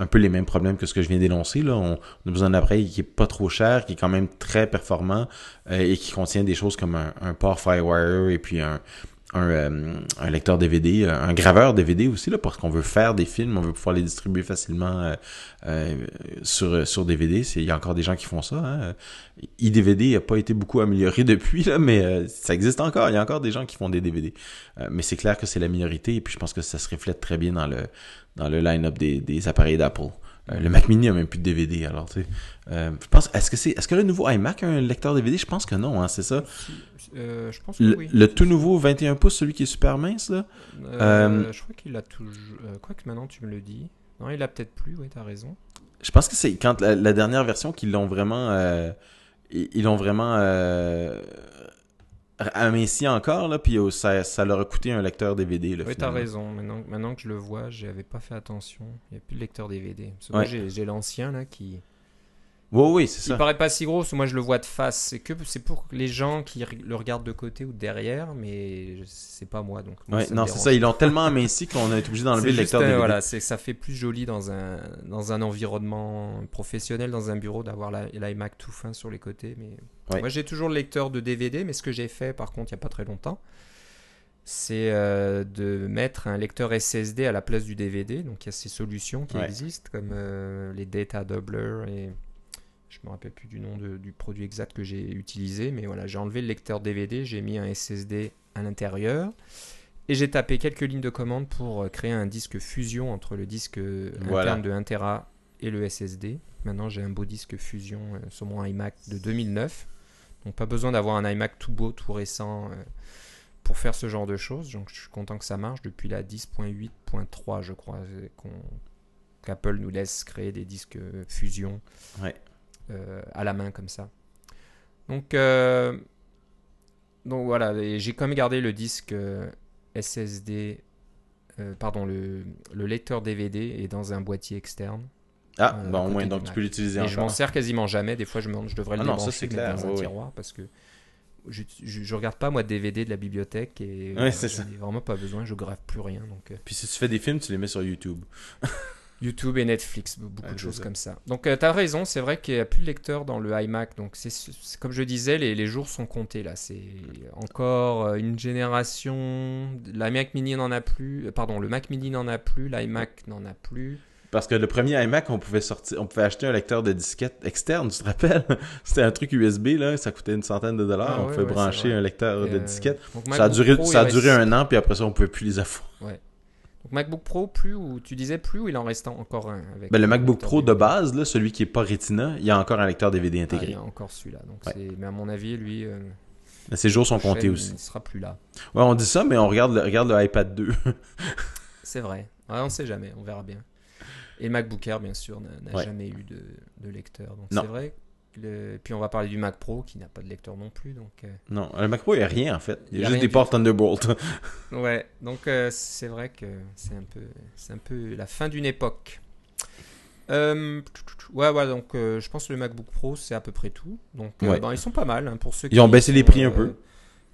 un peu les mêmes problèmes que ce que je viens d'énoncer. Là. On, a besoin d'un appareil qui est pas trop cher, qui est quand même très performant et qui contient des choses comme un, un port Firewire et puis un, euh, un, lecteur DVD, euh, un graveur DVD aussi, là, parce qu'on veut faire des films, on veut pouvoir les distribuer facilement euh, sur, sur DVD. Il y a encore des gens qui font ça. Hein. iDVD n'a pas été beaucoup amélioré depuis, là, mais ça existe encore. Il y a encore des gens qui font des DVD. mais c'est clair que c'est la minorité, et puis je pense que ça se reflète très bien dans le, dans le line-up des, des appareils d'Apple. Le Mac Mini a même plus de DVD, alors tu sais. je pense, est-ce que c'est, est-ce que le nouveau iMac a un lecteur DVD Je pense que non, hein, c'est ça. Euh, je pense que le, oui. Le tout nouveau 21 pouces, celui qui est super mince, là? Euh, euh, je crois qu'il a toujours. quoi que maintenant tu me le dis. Non, il a peut-être plus, oui, t'as raison. Je pense que c'est quand la, dernière version qu'ils l'ont vraiment. ils l'ont vraiment. Aminci encore, là, puis ça, ça leur a coûté un lecteur DVD. Là, oui, t'as raison. Maintenant, maintenant que je le vois, j'avais pas fait attention. Il n'y a plus de lecteur DVD. J'ai l'ancien, là, qui oui, oui, c'est ça. Il paraît pas si gros, moi je le vois de face. C'est que c'est pour les gens qui le regardent de côté ou derrière, mais c'est pas moi donc. non, c'est ça. Ils l'ont tellement aminci qu'on a été obligé d'enlever le lecteur. DVD. Voilà, c'est ça fait plus joli dans un dans un environnement professionnel, dans un bureau, d'avoir l'iMac tout fin sur les côtés. Mais moi j'ai toujours le lecteur de DVD, mais ce que j'ai fait par contre il y a pas très longtemps, c'est euh, de mettre un lecteur SSD à la place du DVD. Donc il y a ces solutions qui existent comme euh, les data doubler et je me rappelle plus du nom du produit exact que j'ai utilisé, mais voilà, j'ai enlevé le lecteur DVD, j'ai mis un SSD à l'intérieur. Et j'ai tapé quelques lignes de commande pour euh, créer un disque fusion entre le disque euh, interne de 1 Tera et le SSD. Maintenant, j'ai un beau disque fusion euh, sur mon iMac de 2009. Donc, pas besoin d'avoir un iMac tout beau, tout récent pour faire ce genre de choses. Donc, je suis content que ça marche depuis la 10.8.3, je crois, qu'Apple nous laisse créer des disques fusion. Ouais. Euh, à la main comme ça. Donc, euh, donc voilà, j'ai quand même gardé le disque euh, SSD, pardon, le, le, lecteur DVD est dans un boîtier externe. Ah, bah au moins, donc tu peux l'utiliser Et je m'en sers quasiment jamais. Des fois, je, je devrais le ah débrancher dans un tiroir parce que je, je, regarde pas moi de DVD de la bibliothèque et ouais, c'est vraiment pas besoin. Je grave plus rien. Donc, Puis si tu fais des films, tu les mets sur YouTube. YouTube et Netflix, beaucoup de choses comme ça. Donc euh, tu as raison, c'est vrai qu'il n'y a plus de lecteur dans le iMac. Donc c'est comme je disais, les, les, jours sont comptés là. C'est encore euh, une génération. L'iMac Mini n'en a plus. Euh, pardon, le Mac Mini n'en a plus. L'iMac n'en a plus. Parce que le premier iMac, on pouvait sortir, on pouvait acheter un lecteur de disquette externe, tu te rappelles? C'était un truc USB là, ça coûtait une centaine de dollars. Ah on pouvait brancher un lecteur de disquette. ça a duré, ça a duré un an, puis après ça, on pouvait plus les avoir. Ouais. MacBook Pro, plus ou tu disais plus ou il en reste encore un avec ben, Le MacBook Pro de base, là, celui qui est pas Retina, il y a encore un lecteur DVD intégré. Ah, il y a encore celui-là. Mais à mon avis, lui. Euh, ses jours sont comptés aussi. Il sera plus là. Ouais, on dit ça, mais on regarde le, regarde le iPad 2. c'est vrai. Ouais, on sait jamais, on verra bien. Et le MacBook Air, bien sûr, n'a jamais eu de, de lecteur. Donc c'est vrai puis on va parler du Mac Pro qui n'a pas de lecteur non plus. Donc, euh, Non, le Mac Pro, il n'y a rien en fait. Il y a, juste des ports Thunderbolt. ouais, donc euh, c'est vrai que c'est un, peu, un peu la fin d'une époque. Euh, ouais, ouais, donc je pense que le MacBook Pro, c'est à peu près tout. Donc ben, ils sont pas mal hein, pour ceux Ils ont baissé les prix un peu.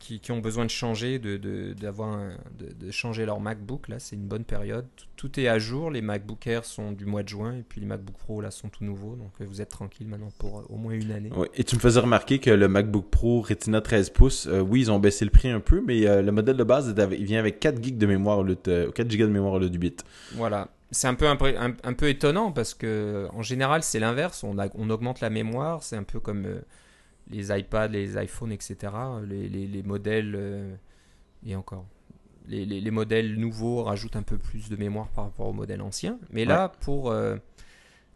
Qui, qui ont besoin de changer, de, de, un- de, de changer leur MacBook, là, c'est une bonne période. Tout, tout est à jour. Les MacBook Air sont du mois de juin et puis les MacBook Pro, là, sont tout nouveaux. Donc, euh, vous êtes tranquille maintenant pour euh, au moins une année. Et tu me faisais remarquer que le MacBook Pro Retina 13 pouces, euh, oui, ils ont baissé le prix un peu, mais euh, le modèle de base, il vient avec 4 GB de mémoire au lieu de, 4 GB de mémoire au lieu du bit. Voilà. C'est un peu, un, un peu étonnant parce que en général c'est l'inverse. On, augmente la mémoire. C'est un peu comme les iPads, les iPhones, etc. Les, les- les modèles euh, et encore. Les, les- les modèles nouveaux rajoutent un peu plus de mémoire par rapport aux modèles anciens. Mais là, pour euh,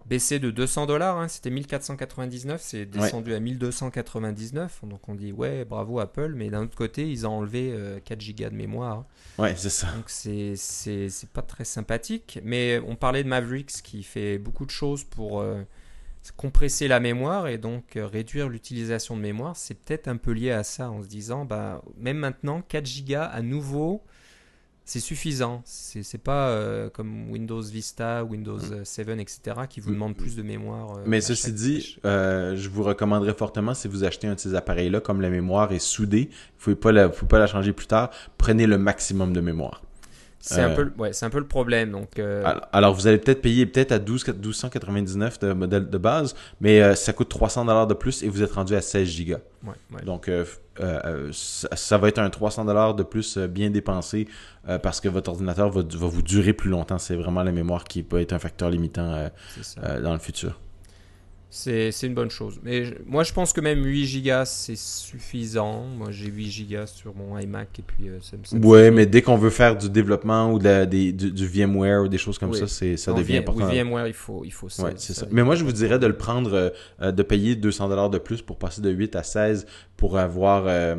baisser de 200 dollars, hein, c'était 1499, c'est descendu à 1299. Donc on dit ouais, bravo Apple. Mais d'un autre côté, ils ont enlevé euh, 4 gigas de mémoire. Ouais, c'est ça. Donc c'est c'est c'est pas très sympathique. Mais on parlait de Mavericks qui fait beaucoup de choses pour euh, compresser la mémoire et donc euh, réduire l'utilisation de mémoire. C'est peut-être un peu lié à ça en se disant bah même maintenant 4 gigas à nouveau c'est suffisant. C'est pas euh, comme Windows Vista, Windows 7, etc. qui vous Mm. demandent plus de mémoire. euh, Mais ceci dit, euh, je vous recommanderais fortement, si vous achetez un de ces appareils-là, comme la mémoire est soudée, vous ne pouvez, pas la- vous pouvez pas la changer plus tard, prenez le maximum de mémoire. C'est un euh, peu le- ouais, un peu le problème. Donc euh, Alors, vous allez peut-être payer peut-être à 12, 1299 de modèle de base, mais euh, ça coûte 300 dollars de plus et vous êtes rendu à 16 gigas. ouais, ouais. Donc, ça, ça va être un 300 dollars de plus bien dépensé parce que votre ordinateur va, va vous durer plus longtemps. C'est vraiment la mémoire qui peut être un facteur limitant dans le futur. C'est c'est une bonne chose. Mais je- moi, je pense que même 8 gigas, c'est suffisant. Moi, j'ai 8 gigas sur mon iMac et puis euh, ça me ça Ouais, mais dès qu'on veut faire du développement ou de la- des, du, du VMware ou des choses comme Oui. ça, c'est, ça Non, devient V- important. Oui, VMware, il faut, il faut ça. Ouais, ça. Mais moi, je vous dirais de le prendre, euh, euh, de payer 200 dollars de plus pour passer de 8 à 16 pour avoir euh,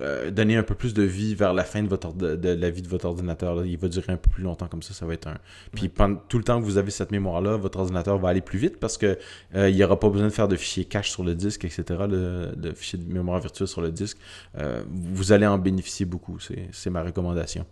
euh, donné un peu plus de vie vers la fin de votre ord- de, la vie de votre ordinateur. là. Il va durer un peu plus longtemps comme ça, ça va être un. Puis pendant tout le temps que vous avez cette mémoire-là, votre ordinateur va aller plus vite parce que euh, il n'y aura pas besoin de faire de fichiers cache sur le disque, etc. Le, de fichiers de mémoire virtuelle sur le disque. Euh, vous allez en bénéficier beaucoup. C'est, ma recommandation.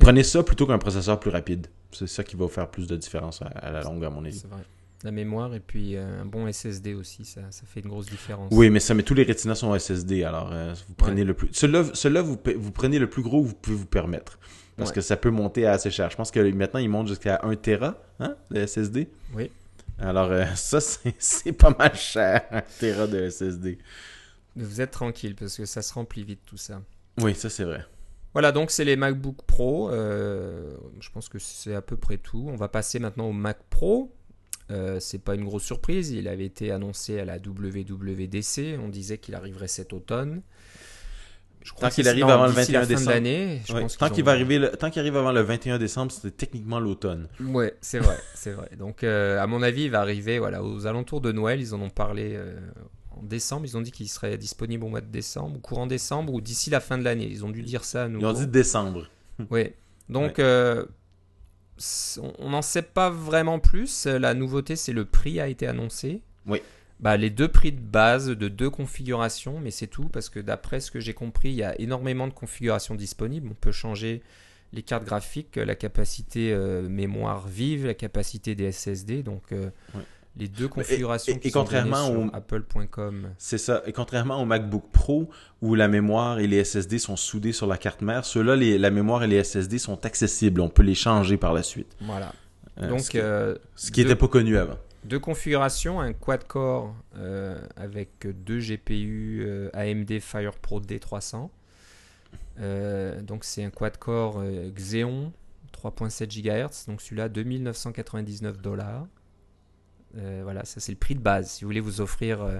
Prenez ça plutôt qu'un processeur plus rapide. C'est ça qui va vous faire plus de différence à, à la longue, à mon avis. C'est vrai. La mémoire et puis euh, un bon SSD aussi, ça, ça fait une grosse différence. Oui, mais ça, mais tous les Retina sont SSD, alors euh, vous prenez le plus. Celui-là, vous, prenez le plus gros que vous pouvez vous permettre. Parce Ouais. que ça peut monter à assez cher. Je pense que maintenant, ils montent jusqu'à 1 Tera, hein, de SSD. Oui. Alors, euh, ça, c'est c'est pas mal cher, 1 Tera de SSD. Vous êtes tranquille parce que ça se remplit vite tout ça. Oui, ça, c'est vrai. Voilà, donc c'est les MacBook Pro. euh, je pense que c'est à peu près tout. On va passer maintenant au Mac Pro. Euh, c'est pas une grosse surprise. Il avait été annoncé à la WWDC. On disait qu'il arriverait cet automne. Je crois Tant qu'il arrive avant le d'ici la 21 fin de décembre. l'année, je Ouais. pense Tant qu'il ont- va arriver, le- tant qu'il arrive avant le 21 décembre, c'est techniquement l'automne. Ouais, c'est vrai, c'est vrai. Donc, euh, à mon avis, il va arriver voilà, aux alentours de Noël. Ils en ont parlé euh, en décembre. Ils ont dit qu'il serait disponible au mois de décembre, ou courant décembre, ou d'ici la fin de l'année. Ils ont dû dire ça à nous. Ils ont dit décembre. Oui. Donc, euh, on- n'en sait pas vraiment plus. La nouveauté, c'est le prix a été annoncé. Oui. Bah, les deux prix de base de deux configurations, mais c'est tout parce que d'après ce que j'ai compris, il y a énormément de configurations disponibles. On peut changer les cartes graphiques, la capacité euh, mémoire vive, la capacité des SSD. Donc, euh, Ouais. Les deux configurations et- qui et sont contrairement au- sur apple.com. C'est ça. Et contrairement au MacBook Pro, où la mémoire et les SSD sont soudés sur la carte mère, ceux-là, les- la mémoire et les SSD sont accessibles. On peut les changer par la suite. Voilà. Euh, Donc, ce qui, euh, ce qui deux- était pas connu avant. Deux configurations, un quad-core euh, avec deux GPU euh, AMD FirePro D300. Euh, donc c'est un quad-core Xeon 3.7 GHz, donc celui-là 2999 dollars. Euh, voilà, ça c'est le prix de base. Si vous voulez vous offrir euh,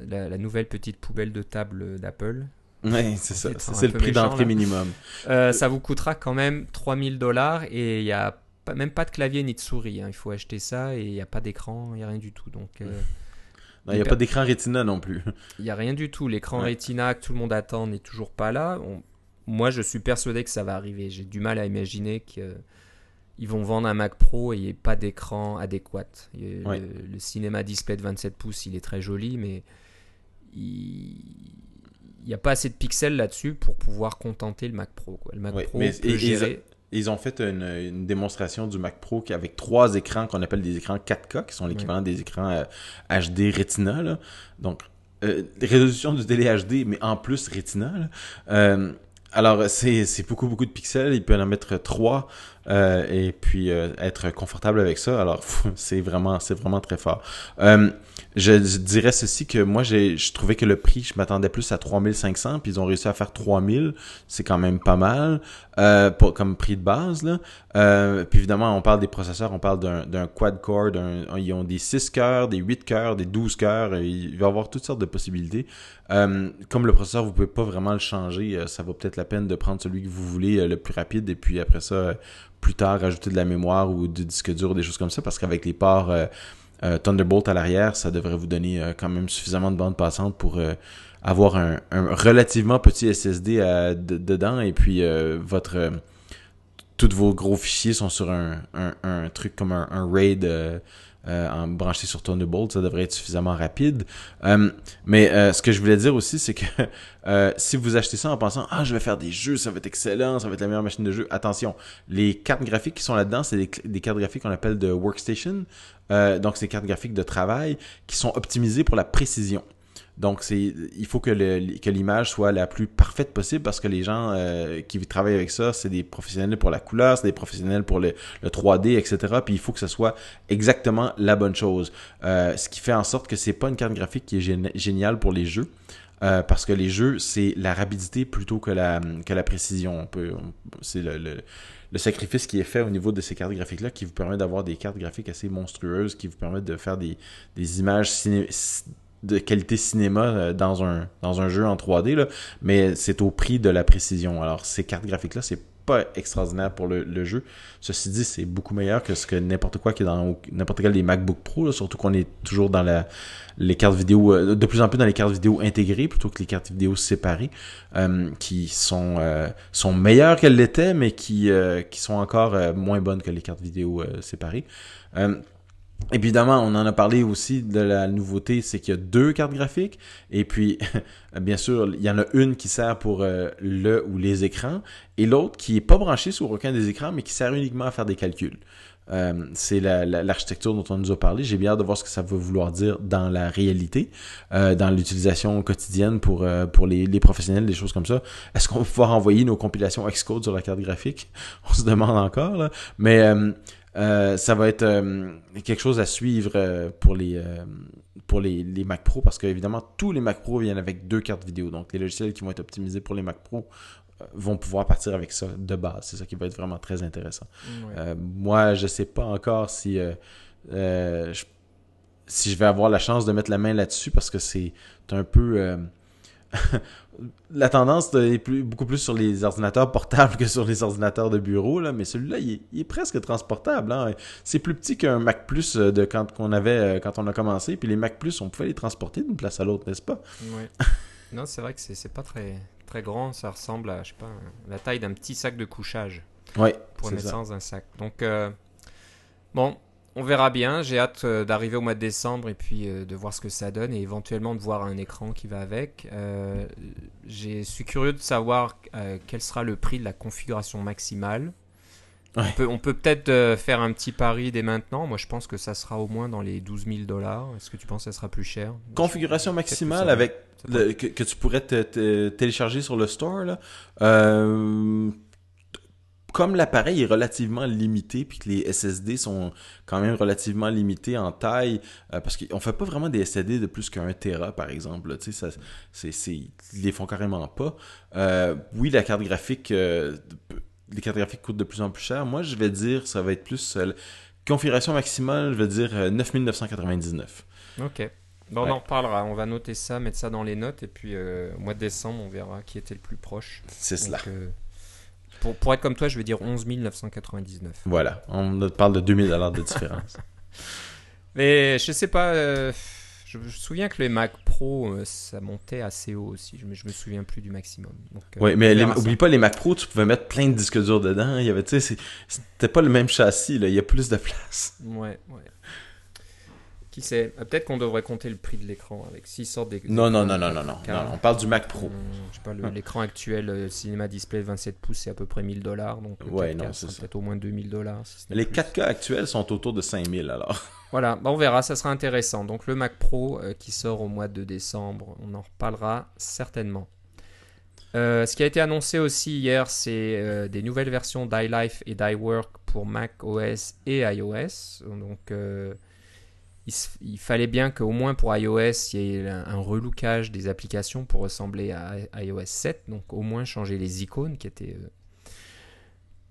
la, la nouvelle petite poubelle de table d'Apple, Oui, c'est ça. C'est le prix d'entrée là. minimum. euh, ça vous coûtera quand même 3000 dollars et il n'y a pas, même pas de clavier ni de souris. hein. Il faut acheter ça et il n'y a pas d'écran, il n'y a rien du tout. Donc Il n'y a pas d'écran Retina non plus. Il n'y a rien du tout. L'écran Ouais. Retina que tout le monde attend n'est toujours pas là. On- Moi, je suis persuadé que ça va arriver. J'ai du mal à imaginer qu'ils vont vendre un Mac Pro et il n'y ait pas d'écran adéquat. A- Ouais. Le, le cinéma display de 27 pouces, il est très joli, mais il n'y a pas assez de pixels là-dessus pour pouvoir contenter le Mac Pro. quoi. Le Mac Ouais, Pro mais- peut et-. Ils ont fait une, une démonstration du Mac Pro qui- avec trois écrans qu'on appelle des écrans 4K, qui sont l'équivalent des écrans euh, HD Retina. là. Donc, résolution du télé HD, mais en plus Retina. là. alors, c'est beaucoup, beaucoup de pixels. Il peut en mettre 3 et puis être confortable avec ça. Alors, c'est vraiment, c'est vraiment très fort. Je dirais ceci que moi, je trouvais que le prix, je m'attendais plus à 3500, puis ils ont réussi à faire 3000. C'est quand même pas mal euh, pour, comme prix de base. Là. Euh, puis évidemment, on parle des processeurs, on parle d'un, quad-core, ils ont des 6 cœurs, des 8 cœurs, des 12 cœurs. Il va y avoir toutes sortes de possibilités. Euh, comme le processeur, vous pouvez pas vraiment le changer. ça vaut peut-être la peine de prendre celui que vous voulez le plus rapide, et puis après ça, plus tard, rajouter de la mémoire ou du disque dur, des choses comme ça, parce qu'avec les ports euh, Thunderbolt à l'arrière, ça devrait vous donner euh, quand même suffisamment de bande passante pour euh, avoir un, relativement petit SSD dedans. Et puis votre tous vos gros fichiers sont sur un, truc comme un, RAID en branché sur Thunderbolt, ça devrait être suffisamment rapide. mais ce que je voulais dire aussi, c'est que si vous achetez ça en pensant ah je vais faire des jeux, ça va être excellent, ça va être la meilleure machine de jeu, attention, les cartes graphiques qui sont là-dedans, c'est des, des, cartes graphiques qu'on appelle de workstation. Euh, donc, c'est cartes graphiques de travail qui sont optimisées pour la précision. Donc, c'est, il faut que, que l'image soit la plus parfaite possible parce que les gens euh, qui travaillent avec ça, c'est des professionnels pour la couleur, c'est des professionnels pour le, 3D, etc. Puis il faut que ce soit exactement la bonne chose. Euh, ce qui fait en sorte que c'est pas une carte graphique qui est géniale pour les jeux. parce que les jeux, c'est la rapidité plutôt que la, que la précision. C'est le, le sacrifice qui est fait au niveau de ces cartes graphiques-là qui vous permet d'avoir des cartes graphiques assez monstrueuses, qui vous permettent de faire des, des images de qualité cinéma euh, dans un, jeu en 3D, là, mais c'est au prix de la précision. Alors, ces cartes graphiques-là, c'est pas extraordinaire pour le, jeu. Ceci dit, c'est beaucoup meilleur que ce que n'importe quoi qui est dans n'importe quel des MacBook Pro, surtout qu'on est toujours dans les cartes vidéo, euh, de plus en plus dans les cartes vidéo intégrées plutôt que les cartes vidéo séparées, euh, qui sont, sont meilleures qu'elles l'étaient, mais qui sont encore moins bonnes que les cartes vidéo séparées. Évidemment, on en a parlé aussi de la nouveauté, c'est qu'il y a deux cartes graphiques. Et puis, bien sûr, il y en a une qui sert pour euh, le ou les écrans et l'autre qui est pas branchée sur aucun des écrans, mais qui sert uniquement à faire des calculs. Euh, c'est l'architecture dont on nous a parlé. J'ai bien hâte de voir ce que ça va vouloir dire dans la réalité, euh, dans l'utilisation quotidienne pour, pour les, professionnels, des choses comme ça. Est-ce qu'on va pouvoir envoyer nos compilations Xcode sur la carte graphique? On se demande encore. Mais euh, ça va être euh, quelque chose à suivre euh, pour les pour les, les, Mac Pro parce qu'évidemment tous les Mac Pro viennent avec deux cartes vidéo. Donc les logiciels qui vont être optimisés pour les Mac Pro vont pouvoir partir avec ça de base. C'est ça qui va être vraiment très intéressant. moi, je sais pas encore si si je vais avoir la chance de mettre la main là-dessus parce que c'est un peu la tendance est plus, beaucoup plus sur les ordinateurs portables que sur les ordinateurs de bureau, là, mais celui-là, il, est presque transportable. Hein. C'est plus petit qu'un Mac Plus euh, de quand qu'on avait euh, quand on a commencé. Puis les Mac Plus, on pouvait les transporter d'une place à l'autre, n'est-ce pas? Oui. non, c'est vrai que c'est pas très, très grand. Ça ressemble à, je sais pas, la taille d'un petit sac de couchage. Oui. Pour naissance d'un sac. Donc, euh, bon, on verra bien. J'ai hâte euh, d'arriver au mois de décembre et puis euh, de voir ce que ça donne et éventuellement de voir un écran qui va avec. Euh, je suis curieux de savoir quel sera le prix de la configuration maximale. On peut peut-être faire un petit pari dès maintenant. Moi, je pense que ça sera au moins dans les 12 000 dollars. Est-ce que tu penses que ça sera plus cher? Configuration maximale avec que, tu pourrais te, télécharger sur le store là comme l'appareil est relativement limité, puis que les SSD sont quand même relativement limités en taille, euh, parce qu'on fait pas vraiment des SSD de plus qu'un Tera, par exemple. Tu sais, c'est, ils les font carrément pas. Euh, oui, la carte graphique, euh, les cartes graphiques coûtent de plus en plus cher. Moi, je vais dire, ça va être plus configuration maximale, je vais dire 9999. Ok. Bon, on en reparlera. On va noter ça, mettre ça dans les notes, et puis au mois de décembre, on verra qui était le plus proche. C'est cela. Pour, être comme toi, je vais dire 11 999. Voilà, on parle de 2000 dollars de différence. Mais je sais pas, euh, je, me souviens que les Mac Pro, euh, ça montait assez haut aussi, mais je me souviens plus du maximum. Euh, oui, mais oublie pas, les Mac Pro, tu pouvais mettre plein de disques durs dedans. Il y avait, tu sais, c'était pas le même châssis, là, il y a plus de place. Ouais, ouais. Qui sait euh, Peut-être qu'on devrait compter le prix de l'écran avec s'ils sortent des. Non, non, non, non, non, non, On parle du Mac Pro. Hum, je sais pas, le- l'écran actuel euh, Cinema Display 27 pouces, c'est à peu près 1000 dollars. Donc le Ouais, 4K non, c'est ça. peut-être au moins 2000 dollars. si Les plus. 4K actuels sont autour de 5000 alors. Voilà, bah, on verra, ça sera intéressant. Donc le Mac Pro euh, qui sort au mois de décembre, on en reparlera certainement. Euh, ce qui a été annoncé aussi hier, c'est euh, des nouvelles versions d'iLife et d'iWork pour Mac OS et iOS. Donc euh, il, fallait bien qu'au moins pour iOS, il y ait un, un relookage des applications pour ressembler à iOS 7. Donc au moins changer les icônes qui étaient euh,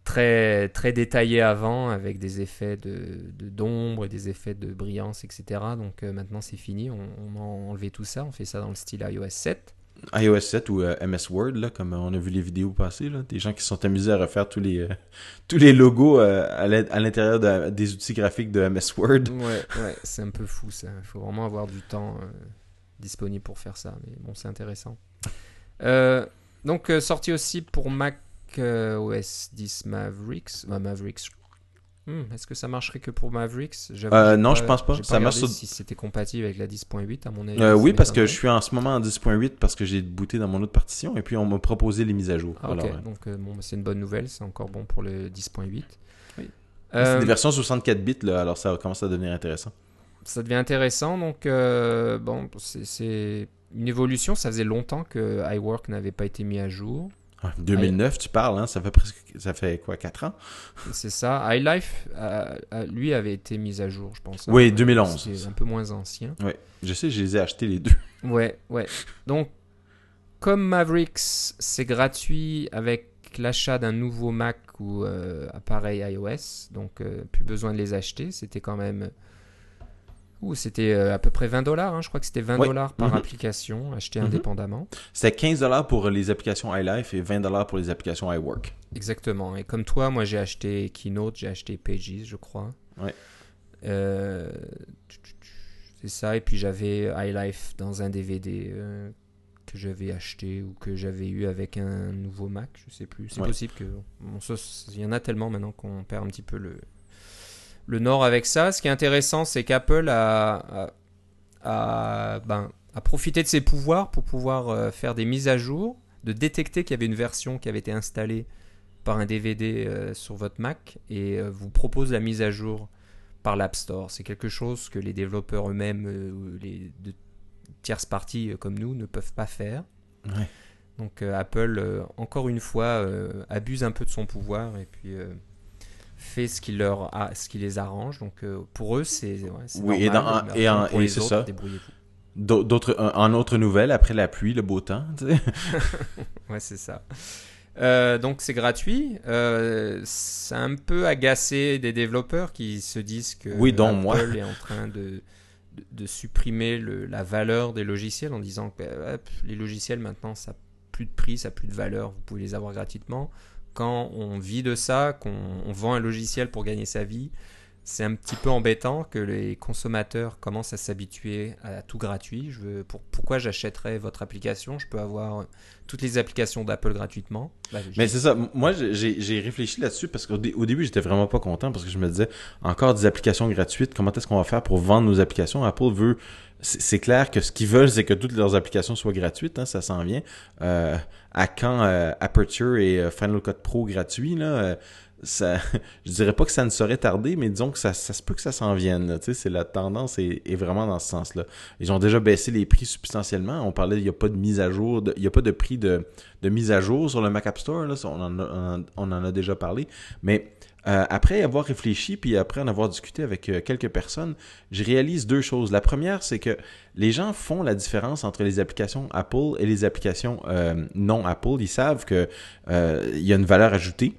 très, très détaillées avant avec des effets de de- d'ombre et des effets de brillance, etc. Donc euh, maintenant c'est fini, on, on a enlevé tout ça, on fait ça dans le style iOS 7. iOS 7 ou euh, MS Word, là, comme on a vu les vidéos passer, là, des gens qui sont amusés à refaire tous les, euh, tous les logos euh, à l'in- à l'intérieur de- des outils graphiques de MS Word. Ouais, ouais, c'est un peu fou ça. Il faut vraiment avoir du temps disponible pour faire ça. Mais bon, c'est intéressant. Donc, sorti aussi pour Mac OS 10 Mavericks. Mavericks. Hmm, Est-ce que ça marcherait que pour Mavericks? Euh, non, je pense pas. Ça marche sur- si c'était compatible avec la 10.8 à mon avis. Euh, oui, parce que je suis en ce moment en 10.8 parce que j'ai booté dans mon autre partition et puis on m'a proposé les mises à jour. Ah, ok, euh, donc euh, bon, c'est une bonne nouvelle, c'est encore bon pour le 10.8. Oui. Euh, C'est des versions 64 bits, là, alors ça commence à devenir intéressant. ça devient intéressant. Donc, euh, bon, c'est- c'est une évolution. Ça faisait longtemps que iWork n'avait pas été mis à jour. Ah, 2009, tu parles, hein, ça fait presque, ça fait quoi, 4 ans? C'est ça. iLife, euh, euh, lui, avait été mis à jour, je pense. Oui, Euh, 2011. C'est un peu moins ancien. Ouais, je sais, je les ai achetés les deux. Ouais, ouais. Donc, comme Mavericks, c'est gratuit avec l'achat d'un nouveau Mac ou euh, appareil iOS. Donc, euh, plus besoin de les acheter. C'était quand même. C'était euh, à peu près 20 dollars. Je crois que c'était 20 Ouais. dollars par Mhm. application, acheté Mhm. indépendamment. C'était 15$ pour les applications iLife et 20$ pour les applications iWork. Exactement. Et comme toi, moi j'ai acheté Keynote, j'ai acheté Pages, je crois. Ouais. Euh, c'est ça. Et puis j'avais iLife dans un DVD euh, que j'avais acheté ou que j'avais eu avec un nouveau Mac, je sais plus. C'est Ouais. possible que. Bon, ça, il y en a tellement maintenant qu'on perd un petit peu le, le nord avec ça. Ce qui est intéressant, c'est qu'Apple a, a, a- ben, a profité de ses pouvoirs pour pouvoir euh, faire des mises à jour, de détecter qu'il y avait une version qui avait été installée par un DVD euh, sur votre Mac et euh, vous propose la mise à jour par l'App Store. C'est quelque chose que les développeurs eux-mêmes euh, ou les de tierces parties comme nous ne peuvent pas faire. Ouais. Donc Apple, encore une fois, abuse un peu de son pouvoir et puis fait ce qui, leur a, ce qui les arrange. Donc euh, pour eux, c'est ouais, Oui, et normal, mais et pour les autres, ça. débrouillez-vous. D'autres, en en autre nouvelle, après la pluie, le beau temps. Ouais, c'est ça. Euh, donc c'est gratuit. Euh, c'est un peu agacé des développeurs qui se disent que Oui, Apple moi. est en train de, de, de supprimer le- la valeur des logiciels en disant que euh, hop, les logiciels maintenant ça n'a plus de prix, ça n'a plus de valeur, vous pouvez les avoir gratuitement. Quand on vit de ça, qu'on on vend un logiciel pour gagner sa vie, c'est un petit peu embêtant que les consommateurs commencent à s'habituer à tout gratuit. Je veux, pour, pourquoi j'achèterais votre application? Je peux avoir toutes les applications d'Apple gratuitement. Bah, Mais c'est ça. Moi, j'ai réfléchi là-dessus parce qu'au dé- au début, j'étais vraiment pas content parce que je me disais, encore des applications gratuites, comment est-ce qu'on va faire pour vendre nos applications? Apple veut, c'est clair que ce qu'ils veulent, c'est que toutes leurs applications soient gratuites, hein, ça s'en vient. Euh, à quand euh, Aperture et euh, Final Cut Pro gratuits, là, euh, ça, je dirais pas que ça ne saurait tarder, mais disons que ça, ça se peut que ça s'en vienne. Tu sais, la tendance est, est vraiment dans ce sens-là. Ils ont déjà baissé les prix substantiellement. On parlait, il n'y a pas de mise à jour, il n'y a pas de prix de, de mise à jour sur le Mac App Store. Là, on, en a, on en a déjà parlé. Mais euh, après avoir réfléchi, puis après en avoir discuté avec euh, quelques personnes, je réalise deux choses. La première, c'est que les gens font la différence entre les applications Apple et les applications euh, non Apple. Ils savent que euh, il y a une valeur ajoutée.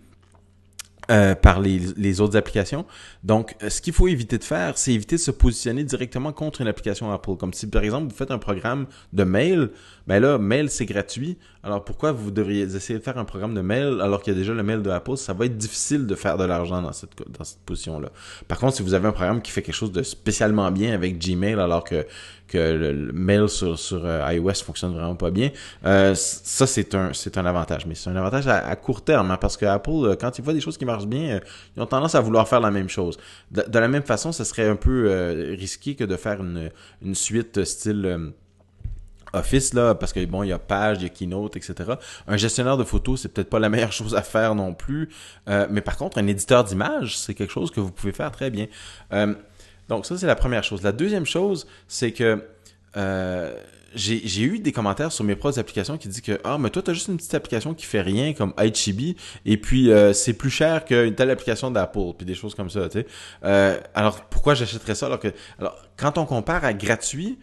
Euh, par les, autres applications. Donc, euh, ce qu'il faut éviter de faire, c'est éviter de se positionner directement contre une application Apple. Comme si, par exemple, vous faites un programme de mail, ben là, mail, c'est gratuit. Alors, pourquoi vous devriez essayer de faire un programme de mail alors qu'il y a déjà le mail de Apple? Ça va être difficile de faire de l'argent dans cette, dans cette position-là. Par contre, si vous avez un programme qui fait quelque chose de spécialement bien avec Gmail alors que que le, mail sur, sur euh, iOS fonctionne vraiment pas bien. Euh, ça, c'est un, c'est un avantage. Mais c'est un avantage à, court terme, hein, parce que Apple, quand ils voient des choses qui marchent bien, ils ont tendance à vouloir faire la même chose. De, la même façon, ce serait un peu risqué que de faire une, une suite style Office, là, parce que bon, il y a Page, il y a Keynote, etc. Un gestionnaire de photos, c'est peut-être pas la meilleure chose à faire non plus. Euh, mais par contre, un éditeur d'image, c'est quelque chose que vous pouvez faire très bien. Euh, donc, ça, c'est la première chose. La deuxième chose, c'est que euh, j'ai eu des commentaires sur mes propres applications qui disent que ah mais toi tu as juste une petite application qui fait rien comme Ichibi et puis c'est plus cher qu'une telle application d'Apple puis des choses comme ça tu sais alors pourquoi j'achèterais ça alors que alors quand on compare à gratuit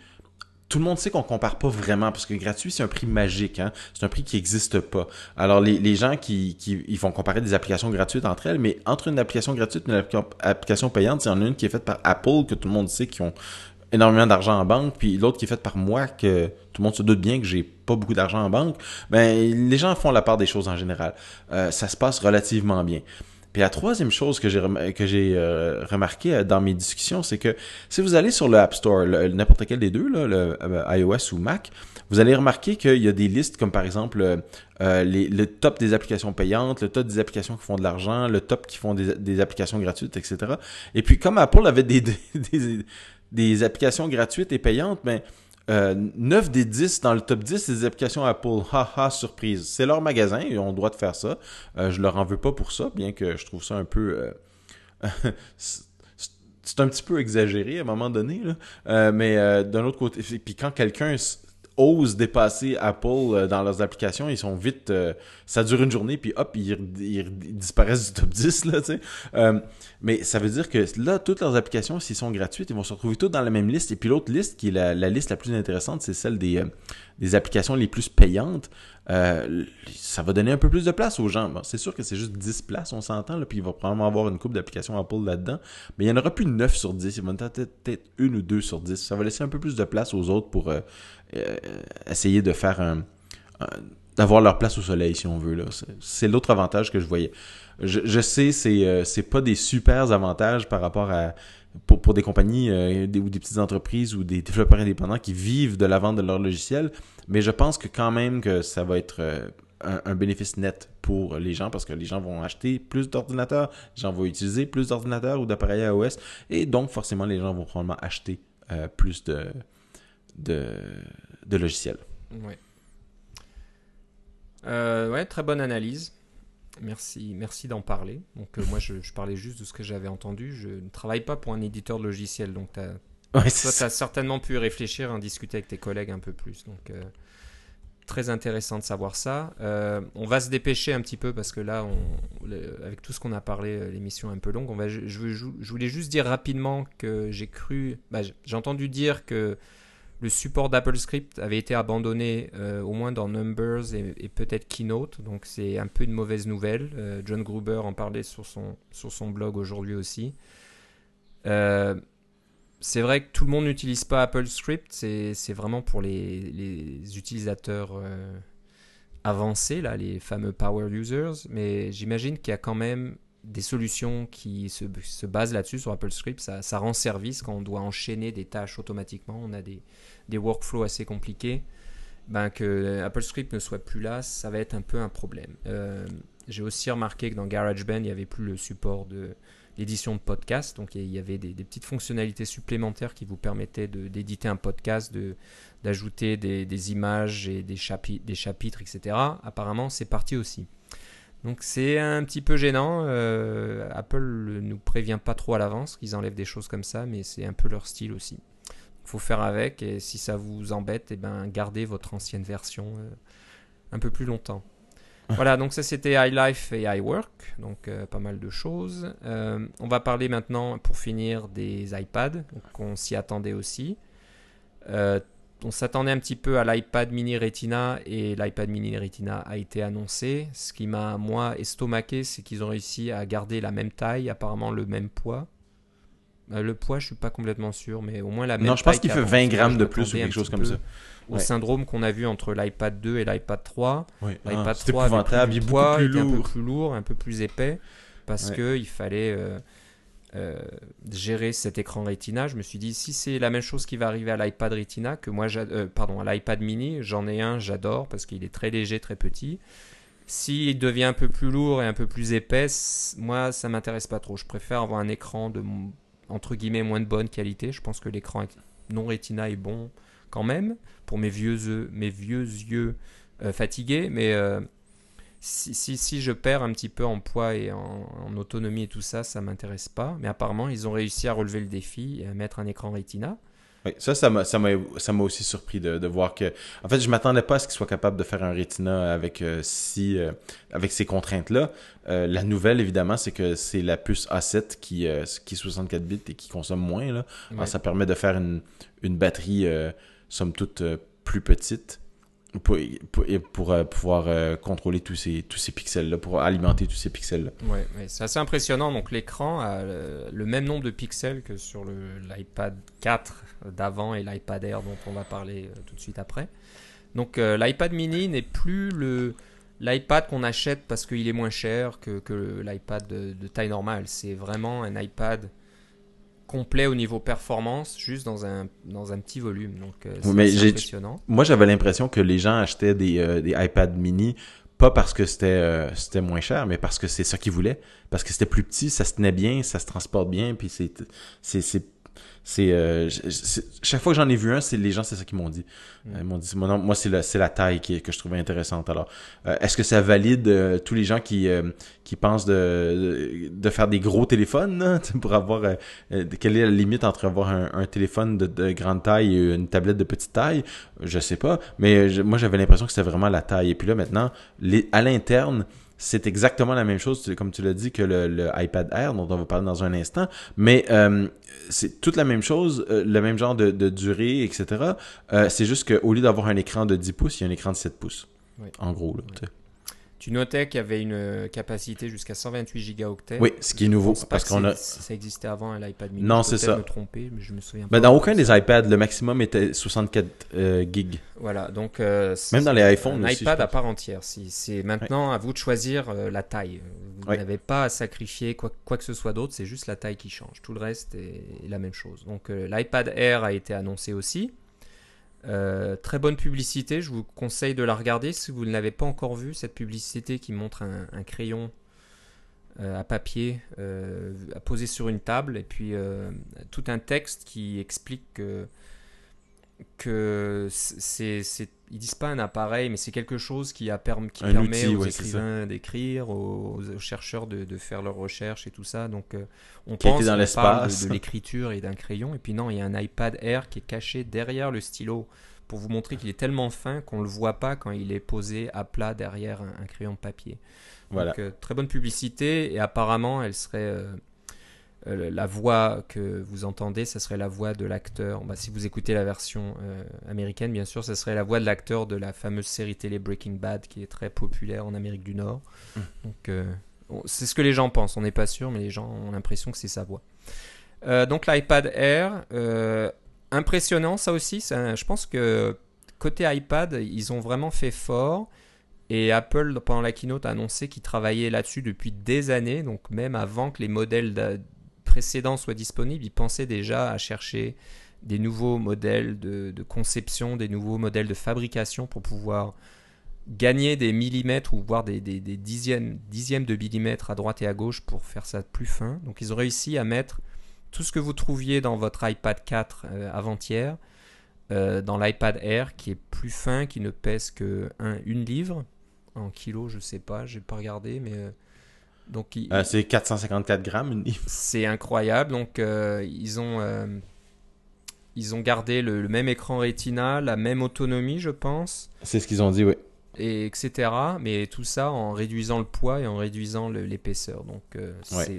tout le monde sait qu'on compare pas vraiment parce que gratuit c'est un prix magique hein? c'est un prix qui n'existe pas. Alors les, gens qui, qui ils font comparer des applications gratuites entre elles mais entre une application gratuite et une application payante il y en a une qui est faite par Apple que tout le monde sait qui ont énormément d'argent en banque puis l'autre qui est faite par moi que tout le monde se doute bien que j'ai pas beaucoup d'argent en banque. Ben les gens font la part des choses en général. Euh, ça se passe relativement bien puis la troisième chose que j'ai que j'ai euh, remarqué euh, dans mes discussions, c'est que si vous allez sur le App Store, n'importe quel des deux, là, le, euh, iOS ou Mac, vous allez remarquer qu'il y a des listes comme par exemple les, le top des applications payantes, le top des applications qui font de l'argent, le top qui font des, des, applications gratuites, etc. Et puis comme Apple avait des, des, des applications gratuites et payantes, mais ben, euh, 9 des 10 dans le top 10 des applications Apple. Haha, surprise. C'est leur magasin et ont le droit de faire ça. Euh, je leur en veux pas pour ça, bien que je trouve ça un peu... Euh, c'est un petit peu exagéré à un moment donné. Là. Euh, mais euh, d'un autre côté, puis quand quelqu'un osent dépasser Apple euh, dans leurs applications, ils sont vite... Euh, ça dure une journée, puis hop, ils, disparaissent du top 10, là. Euh, mais ça veut dire que là, toutes leurs applications, s'ils sont gratuites, ils vont se retrouver toutes dans la même liste. Et puis l'autre liste, qui est la, liste la plus intéressante, c'est celle des, des applications les plus payantes. ça va donner un peu plus de place aux gens. c'est sûr que c'est juste 10 places, on s'entend, puis il va probablement avoir une coupe d'applications Apple là-dedans. Mais il n'y en aura plus 9 sur 10, il va peut-être une ou deux sur 10. Ça va laisser un peu plus de place aux autres pour euh, essayer de faire un, d'avoir leur place au soleil si on veut c'est l'autre avantage que je voyais je, je sais c'est euh, c'est pas des super avantages par rapport à pour, pour des compagnies euh, ou des petites entreprises ou des développeurs indépendants qui vivent de la vente de leur logiciel mais je pense que quand même que ça va être un, un, bénéfice net pour les gens parce que les gens vont acheter plus d'ordinateurs les gens vont utiliser plus d'ordinateurs ou d'appareils iOS et donc forcément les gens vont probablement acheter plus de de, de logiciels. Ouais. Euh, ouais, très bonne analyse. Merci, merci d'en parler. Donc euh, moi, je, parlais juste de ce que j'avais entendu. Je ne travaille pas pour un éditeur de logiciel, donc tu as, certainement pu réfléchir, en discuter avec tes collègues un peu plus. Donc euh, très intéressant de savoir ça. on va se dépêcher un petit peu parce que là, on, avec tout ce qu'on a parlé, l'émission est un peu longue. On va, je, je, voulais juste dire rapidement que j'ai cru, bah, j'ai entendu dire que le support d'AppleScript avait été abandonné euh, au moins dans Numbers et, peut-être Keynote, donc c'est un peu une mauvaise nouvelle. Euh, John Gruber en parlait sur son, sur son blog aujourd'hui aussi. Euh, c'est vrai que tout le monde n'utilise pas AppleScript, c'est vraiment pour les, les utilisateurs avancés, là, les fameux power users, mais j'imagine qu'il y a quand même des solutions qui se, se basent là-dessus sur AppleScript. Ça, ça rend service quand on doit enchaîner des tâches automatiquement. On a des, des workflows assez compliqués, ben, que AppleScript ne soit plus là, ça va être un peu un problème. Euh, j'ai aussi remarqué que dans GarageBand, il n'y avait plus le support de l'édition de podcast, donc il y avait des, petites fonctionnalités supplémentaires qui vous permettaient d'éditer un podcast, d'ajouter des, des, images et des, des chapitres, etc. Apparemment, c'est parti aussi. Donc c'est un petit peu gênant. Euh, Apple ne nous prévient pas trop à l'avance qu'ils enlèvent des choses comme ça, mais c'est un peu leur style aussi faut faire avec et si ça vous embête, eh ben gardez votre ancienne version euh, un peu plus longtemps. voilà, donc ça c'était iLife et iWork, donc euh, pas mal de choses. On va parler maintenant, pour finir, des iPads, on s'y attendait aussi. On s'attendait un petit peu à l'iPad mini Retina et l'iPad mini Retina a été annoncé. Ce qui m'a, moi, estomaqué, c'est qu'ils ont réussi à garder la même taille, apparemment le même poids. Euh, le poids, je suis pas complètement sûr, mais au moins la même. Non, je pense qu'il fait 20 grammes de plus ou quelque chose comme ça. Au syndrome qu'on a vu entre l'iPad 2 et l'iPad 3. Oui. L'iPad 3 ah, avait plus, poids, un peu plus lourd, un peu plus épais, parce que il fallait. Euh, euh, gérer cet écran Retina. Je me suis dit, si c'est la même chose qui va arriver à l'iPad Retina, que moi, euh, pardon, à l'iPad mini, j'en ai un, j'adore parce qu'il est très léger, très petit. S'il devient un peu plus lourd et un peu plus épais, moi, ça m'intéresse pas trop. Je préfère avoir un écran de, entre guillemets, moins de bonne qualité. Je pense que l'écran non Retina est bon quand même pour mes vieux, mes vieux yeux euh, fatigués, mais si, si, je perds un petit peu en poids et en, autonomie et tout ça, ça m'intéresse pas. Mais apparemment, ils ont réussi à relever le défi et à mettre un écran Retina. Oui, ça, ça m'a, ça m'a, aussi surpris de, de, voir que. En fait, je m'attendais pas à ce qu'ils soient capables de faire un Retina avec euh, si, euh, avec ces contraintes-là. Euh, la nouvelle, évidemment, c'est que c'est la puce A7 qui, qui est 64 bits et qui consomme moins. Là. Alors, ça permet de faire une, une batterie, somme toute, plus petite pour, pour, euh, pouvoir euh, contrôler tous ces, tous ces pixels-là, pour alimenter tous ces pixels-là. Ouais, c'est assez impressionnant. Donc l'écran a le, même nombre de pixels que sur l'iPad 4 d'avant et l'iPad Air dont on va parler euh, tout de suite après. Donc l'iPad mini n'est plus le l'iPad qu'on achète parce qu'il est moins cher que, que l'iPad de, taille normale. C'est vraiment un iPad complet au niveau performance, juste dans un, dans un petit volume. Donc, euh, c'est impressionnant. Moi, j'avais l'impression que les gens achetaient des, euh, des iPad mini pas parce que c'était euh, c'était moins cher, mais parce que c'est ça qu'ils voulaient. Parce que c'était plus petit, ça se tenait bien, ça se transporte bien, puis c'est c'est euh, chaque fois que j'en ai vu un, c'est les gens c'est ça qu'ils m'ont dit. Mm. Ils m'ont dit moi, moi c'est la c'est la taille qui, que je trouvais intéressante. Alors euh, est-ce que ça valide euh, tous les gens qui qui pensent de, de, faire des gros téléphones pour avoir quelle est la limite entre avoir un, un téléphone de, de, grande taille et une tablette de petite taille? Je sais pas, mais moi j'avais l'impression que c'était vraiment la taille. Et puis là maintenant les à l'interne c'est exactement la même chose, comme tu l'as dit, que le, iPad Air, dont on va parler dans un instant. Mais euh, c'est toute la même chose, euh, le même genre de, durée, etc. Euh, c'est juste qu'au lieu d'avoir un écran de 10 pouces, il y a un écran de 7 pouces. En gros. Là, tu notais qu'il y avait une capacité jusqu'à 128 gigaoctets. Oui, ce qui est nouveau parce qu'on a. Ça existait avant l'iPad mini. Non, c'est ça. me tromper, mais je me souviens ben, pas. dans aucun des iPads, le maximum était 64 euh, gigs. Voilà, donc. Euh, Même dans les iPhones. Un iPad à part entière. c'est maintenant à vous de choisir euh, la taille. Vous n'avez pas à sacrifier quoi, quoi que ce soit d'autre, c'est juste la taille qui change. Tout le reste est la même chose. Donc l'iPad Air a été annoncé aussi. Euh, très bonne publicité, je vous conseille de la regarder si vous ne l'avez pas encore vue, cette publicité qui montre un, crayon euh, à papier euh, à poser sur une table et puis tout un texte qui explique que, que c'est, ils disent pas un appareil, mais c'est quelque chose qui, a qui permet aux écrivains d'écrire, aux, chercheurs de, faire leurs recherches et tout ça. Donc on pense dans l'espace de, de l'écriture et d'un crayon, et puis non, il y a un iPad Air qui est caché derrière le stylo pour vous montrer qu'il est tellement fin qu'on ne le voit pas quand il est posé à plat derrière un, crayon de papier. Voilà. Donc, euh, très bonne publicité et apparemment elle serait euh, euh, la voix que vous entendez, ça serait la voix de l'acteur. Bah, si vous écoutez la version américaine, bien sûr, ça serait la voix de l'acteur de la fameuse série télé Breaking Bad qui est très populaire en Amérique du Nord. Mmh. Donc c'est ce que les gens pensent, on n'est pas sûr, mais les gens ont l'impression que c'est sa voix. donc l'iPad Air, impressionnant ça aussi. je pense que côté iPad, ils ont vraiment fait fort. Et Apple, pendant la keynote, a annoncé qu'ils travaillaient là-dessus depuis des années. Donc même avant que les modèles précédents soient disponibles, ils pensaient déjà à chercher des nouveaux modèles de, conception, des nouveaux modèles de fabrication pour pouvoir gagner des millimètres ou voire des, dixièmes, dixièmes de millimètres à droite et à gauche pour faire ça plus fin. Donc ils ont réussi à mettre tout ce que vous trouviez dans votre iPad 4 euh, avant-hier, euh, dans l'iPad Air qui est plus fin, qui ne pèse que un, une livre en kilo, je sais pas, j'ai pas regardé, mais euh, donc c'est 454 grammes une livre. C'est incroyable. Donc ils ont ils ont gardé le, même écran Retina, la même autonomie, je pense. C'est ce qu'ils ont dit, oui et etc. Mais tout ça en réduisant le poids et en réduisant l'épaisseur. Donc euh,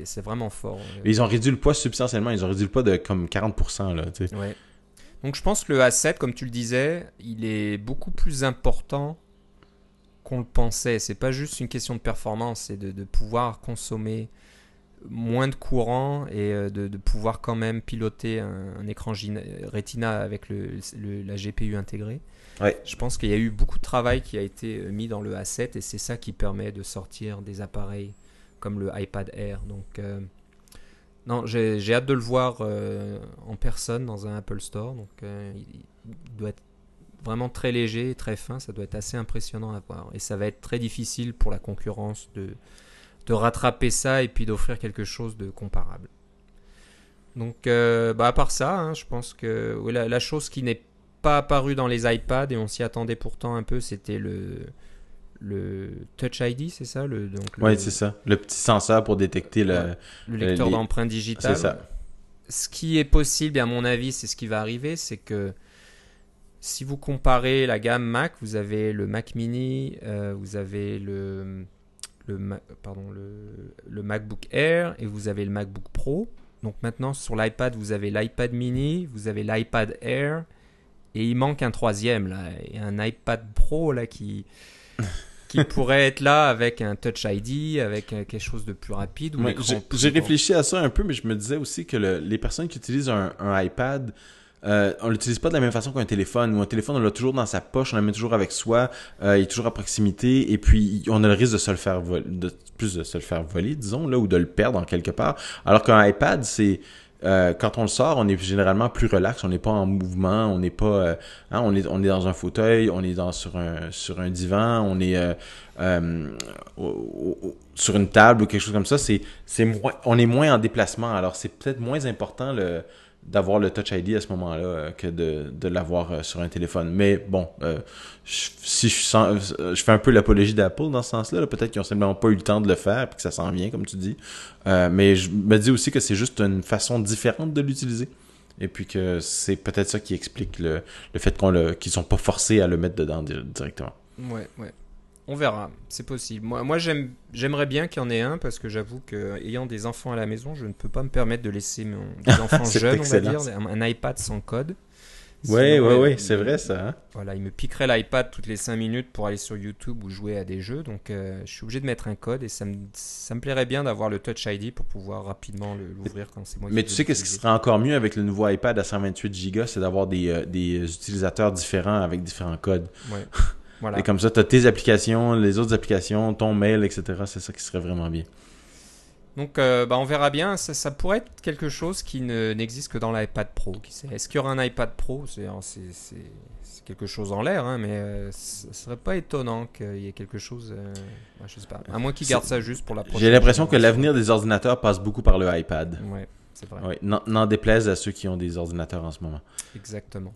c'est vraiment fort. Ils ont réduit le poids substantiellement. Ils ont réduit le poids de comme 40%. Là, ouais. Donc je pense que le A7, comme tu le disais, il est beaucoup plus important qu'on le pensait. C'est pas juste une question de performance, c'est de, de, pouvoir consommer moins de courant et euh, de, de pouvoir quand même piloter un, écran Retina avec le, la GPU intégrée. Je pense qu'il y a eu beaucoup de travail qui a été euh, mis dans le A7 et c'est ça qui permet de sortir des appareils comme le iPad Air. Donc, euh, non, j'ai hâte de le voir en personne dans un Apple Store. Donc, il, doit être vraiment très léger et très fin. Ça doit être assez impressionnant à voir. Et ça va être très difficile pour la concurrence de, de rattraper ça et puis d'offrir quelque chose de comparable. Donc, bah, à part ça, hein, je pense que la, la chose qui n'est pas apparue dans les iPads et on s'y attendait pourtant un peu, c'était le, le Touch ID, c'est ça le, donc Oui, c'est ça. Le petit senseur pour détecter le, le lecteur d'empreintes digitales. C'est ça. Ce qui est possible, et à mon avis, c'est ce qui va arriver, c'est que si vous comparez la gamme Mac, vous avez le Mac Mini, euh, vous avez le, le, pardon, le, le, MacBook Air et vous avez le MacBook Pro. Donc maintenant, sur l'iPad, vous avez l'iPad Mini, vous avez l'iPad Air et il manque un troisième, là, et un iPad Pro là qui qui pourrait être là avec un Touch ID, avec euh, quelque chose de plus rapide. J'ai réfléchi à ça un peu, mais je me disais aussi que les personnes qui utilisent un, iPad, euh, on l'utilise pas de la même façon qu'un téléphone. Un téléphone, on l'a toujours dans sa poche, on le met toujours avec soi, euh, il est toujours à proximité, et puis on a le risque de se le faire voler, plus de se faire voler, disons, là, ou de le perdre en quelque part. Alors qu'un iPad, c'est euh, quand on le sort, on est généralement plus relax, on n'est pas en mouvement, on n'est pas, hein, on est, dans un fauteuil, on est sur un divan, on est sur une table ou quelque chose comme ça. C'est c'est on est moins en déplacement, alors c'est peut-être moins important le d'avoir le Touch ID à ce moment-là euh, que de, de l'avoir euh, sur un téléphone. Mais bon, euh, si je, sens, je fais un peu l'apologie d'Apple dans ce sens-là, peut être qu'ils n'ont simplement pas eu le temps de le faire et que ça s'en vient, comme tu dis. mais je me dis aussi que c'est juste une façon différente de l'utiliser. Et puis que c'est peut-être ça qui explique le, le fait qu'on le, qu'ils sont pas forcés à le mettre dedans directement. Ouais, ouais. On verra, c'est possible. Moi, moi j'aimerais bien qu'il y en ait un parce que j'avoue que ayant des enfants à la maison, je ne peux pas me permettre de laisser mon, des enfants jeunes, on va dire, un, iPad sans code. Ouais, ouais, ouais, c'est vrai ça. Hein. Voilà, il me piquerait l'iPad toutes les 5 minutes pour aller sur YouTube ou jouer à des jeux. Donc, euh, je suis obligé de mettre un code et ça me, ça me plairait bien d'avoir le Touch ID pour pouvoir rapidement l'ouvrir quand c'est moi Mais tu sais qu'est-ce qui serait encore mieux avec le nouveau iPad à 128 Go, c'est d'avoir des, euh, des utilisateurs différents avec différents codes. Ouais. Et comme ça, tu as tes applications, les autres applications, ton mail, etc. C'est ça qui serait vraiment bien. Donc, euh, bah, on verra bien. Ça, pourrait être quelque chose qui n'existe que dans l'iPad Pro. Est-ce qu'il y aura un iPad Pro? C'est quelque chose en l'air, hein, mais euh, ce serait pas étonnant qu'il y ait quelque chose. Euh, bah, je sais pas. À moins qu'ils gardent ça juste pour la prochaine. J'ai l'impression que l'avenir des ordinateurs passe beaucoup par le iPad. Ouais, c'est vrai. Ouais, N'en déplaise à ceux qui ont des ordinateurs en ce moment. Exactement.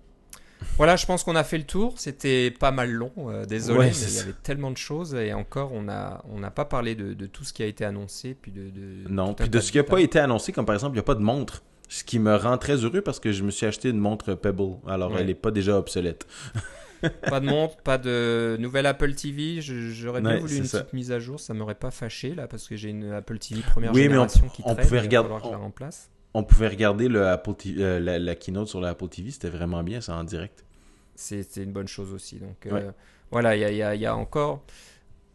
Voilà, je pense qu'on a fait le tour. C'était pas mal long, euh, désolé, mais il y avait tellement de choses et encore, on n'a on pas parlé de, tout ce qui a été annoncé. Puis de, non, puis de ce qui n'a pas été annoncé, comme par exemple, il n'y a pas de montre. Ce qui me rend très heureux parce que je me suis acheté une montre Pebble. Alors, elle n'est pas déjà obsolète. pas de montre, pas de nouvelle Apple TV. J'aurais bien voulu une petite mise à jour. Ça m'aurait pas fâché là parce que j'ai une Apple TV première génération qui on traîne, pouvait regarder. la remplace on pouvait regarder le Apple euh, la, keynote sur l'Apple TV, c'était vraiment bien ça en direct. C'était une bonne chose aussi. Donc euh, voilà, il y, a, encore.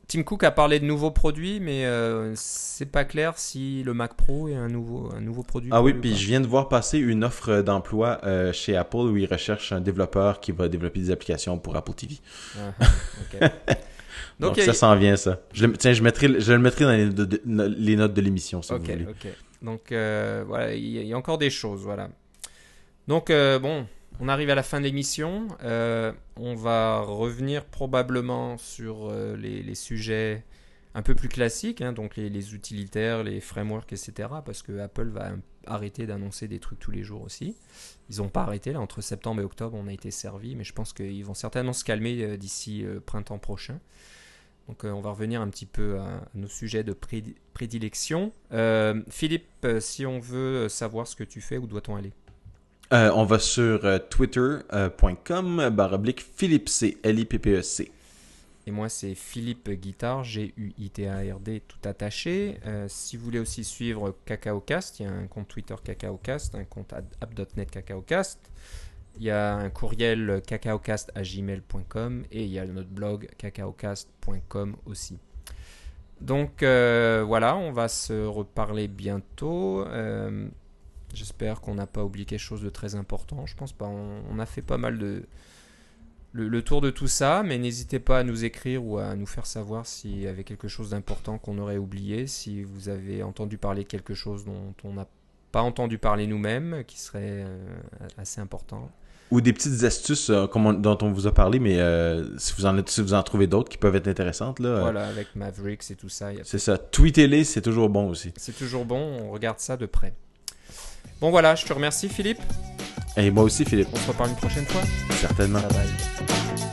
Tim Cook a parlé de nouveaux produits, mais euh, c'est pas clair si le Mac Pro est un nouveau, un nouveau produit. Ah oui, puis je viens de voir passer une offre d'emploi chez Apple où ils recherchent un développeur qui va développer des applications pour Apple TV. Ah, ah, Donc, ça s'en vient, ça. Je tiens, je, mettrai, je le mettrai dans les, notes de l'émission, si vous voulez. Donc euh, voilà, il y, a encore des choses, voilà. Donc euh, bon, on arrive à la fin de l'émission. Euh, on va revenir probablement sur les, sujets un peu plus classiques, hein, donc les, utilitaires, les frameworks, etc. Parce que Apple va arrêter d'annoncer des trucs tous les jours aussi. Ils n'ont pas arrêté là entre septembre et octobre, on a été servi, mais je pense qu'ils vont certainement se calmer d'ici printemps prochain. Donc euh, on va revenir un petit peu à, nos sujets de prédilection. Euh, Philippe, euh, si on veut savoir ce que tu fais, où doit-on aller? On va sur twitter.com baroblique Philippe C, L-I-P-P-E-C. Et moi, c'est Philippe Guitard, G-U-I-T-A-R-D, tout attaché. si vous voulez aussi suivre CacaoCast, il y a un compte Twitter CacaoCast, un compte app.net CacaoCast. Il y a un courriel cacaocast.gmail.com et il y a notre blog cacaocast.com aussi. Donc euh, voilà, on va se reparler bientôt. Euh, j'espère qu'on n'a pas oublié quelque chose de très important. Je pense pas. On, a fait pas mal de le, tour de tout ça, mais n'hésitez pas à nous écrire ou à nous faire savoir s'il y avait quelque chose d'important qu'on aurait oublié, si vous avez entendu parler quelque chose dont on n'a pas entendu parler nous-mêmes, qui serait euh, assez important. Ou des petites astuces euh, comme on- dont on vous a parlé, mais euh, si, vous en, êtes- si vous en trouvez d'autres qui peuvent être intéressantes, là, euh, Voilà, avec Mavericks et tout ça. c'est ça. Tweetez-les, c'est toujours bon aussi. C'est toujours bon, on regarde ça de près. Bon voilà, je te remercie Philippe. Et moi aussi, Philippe, On se reparle une prochaine fois. certainement. Bye bye.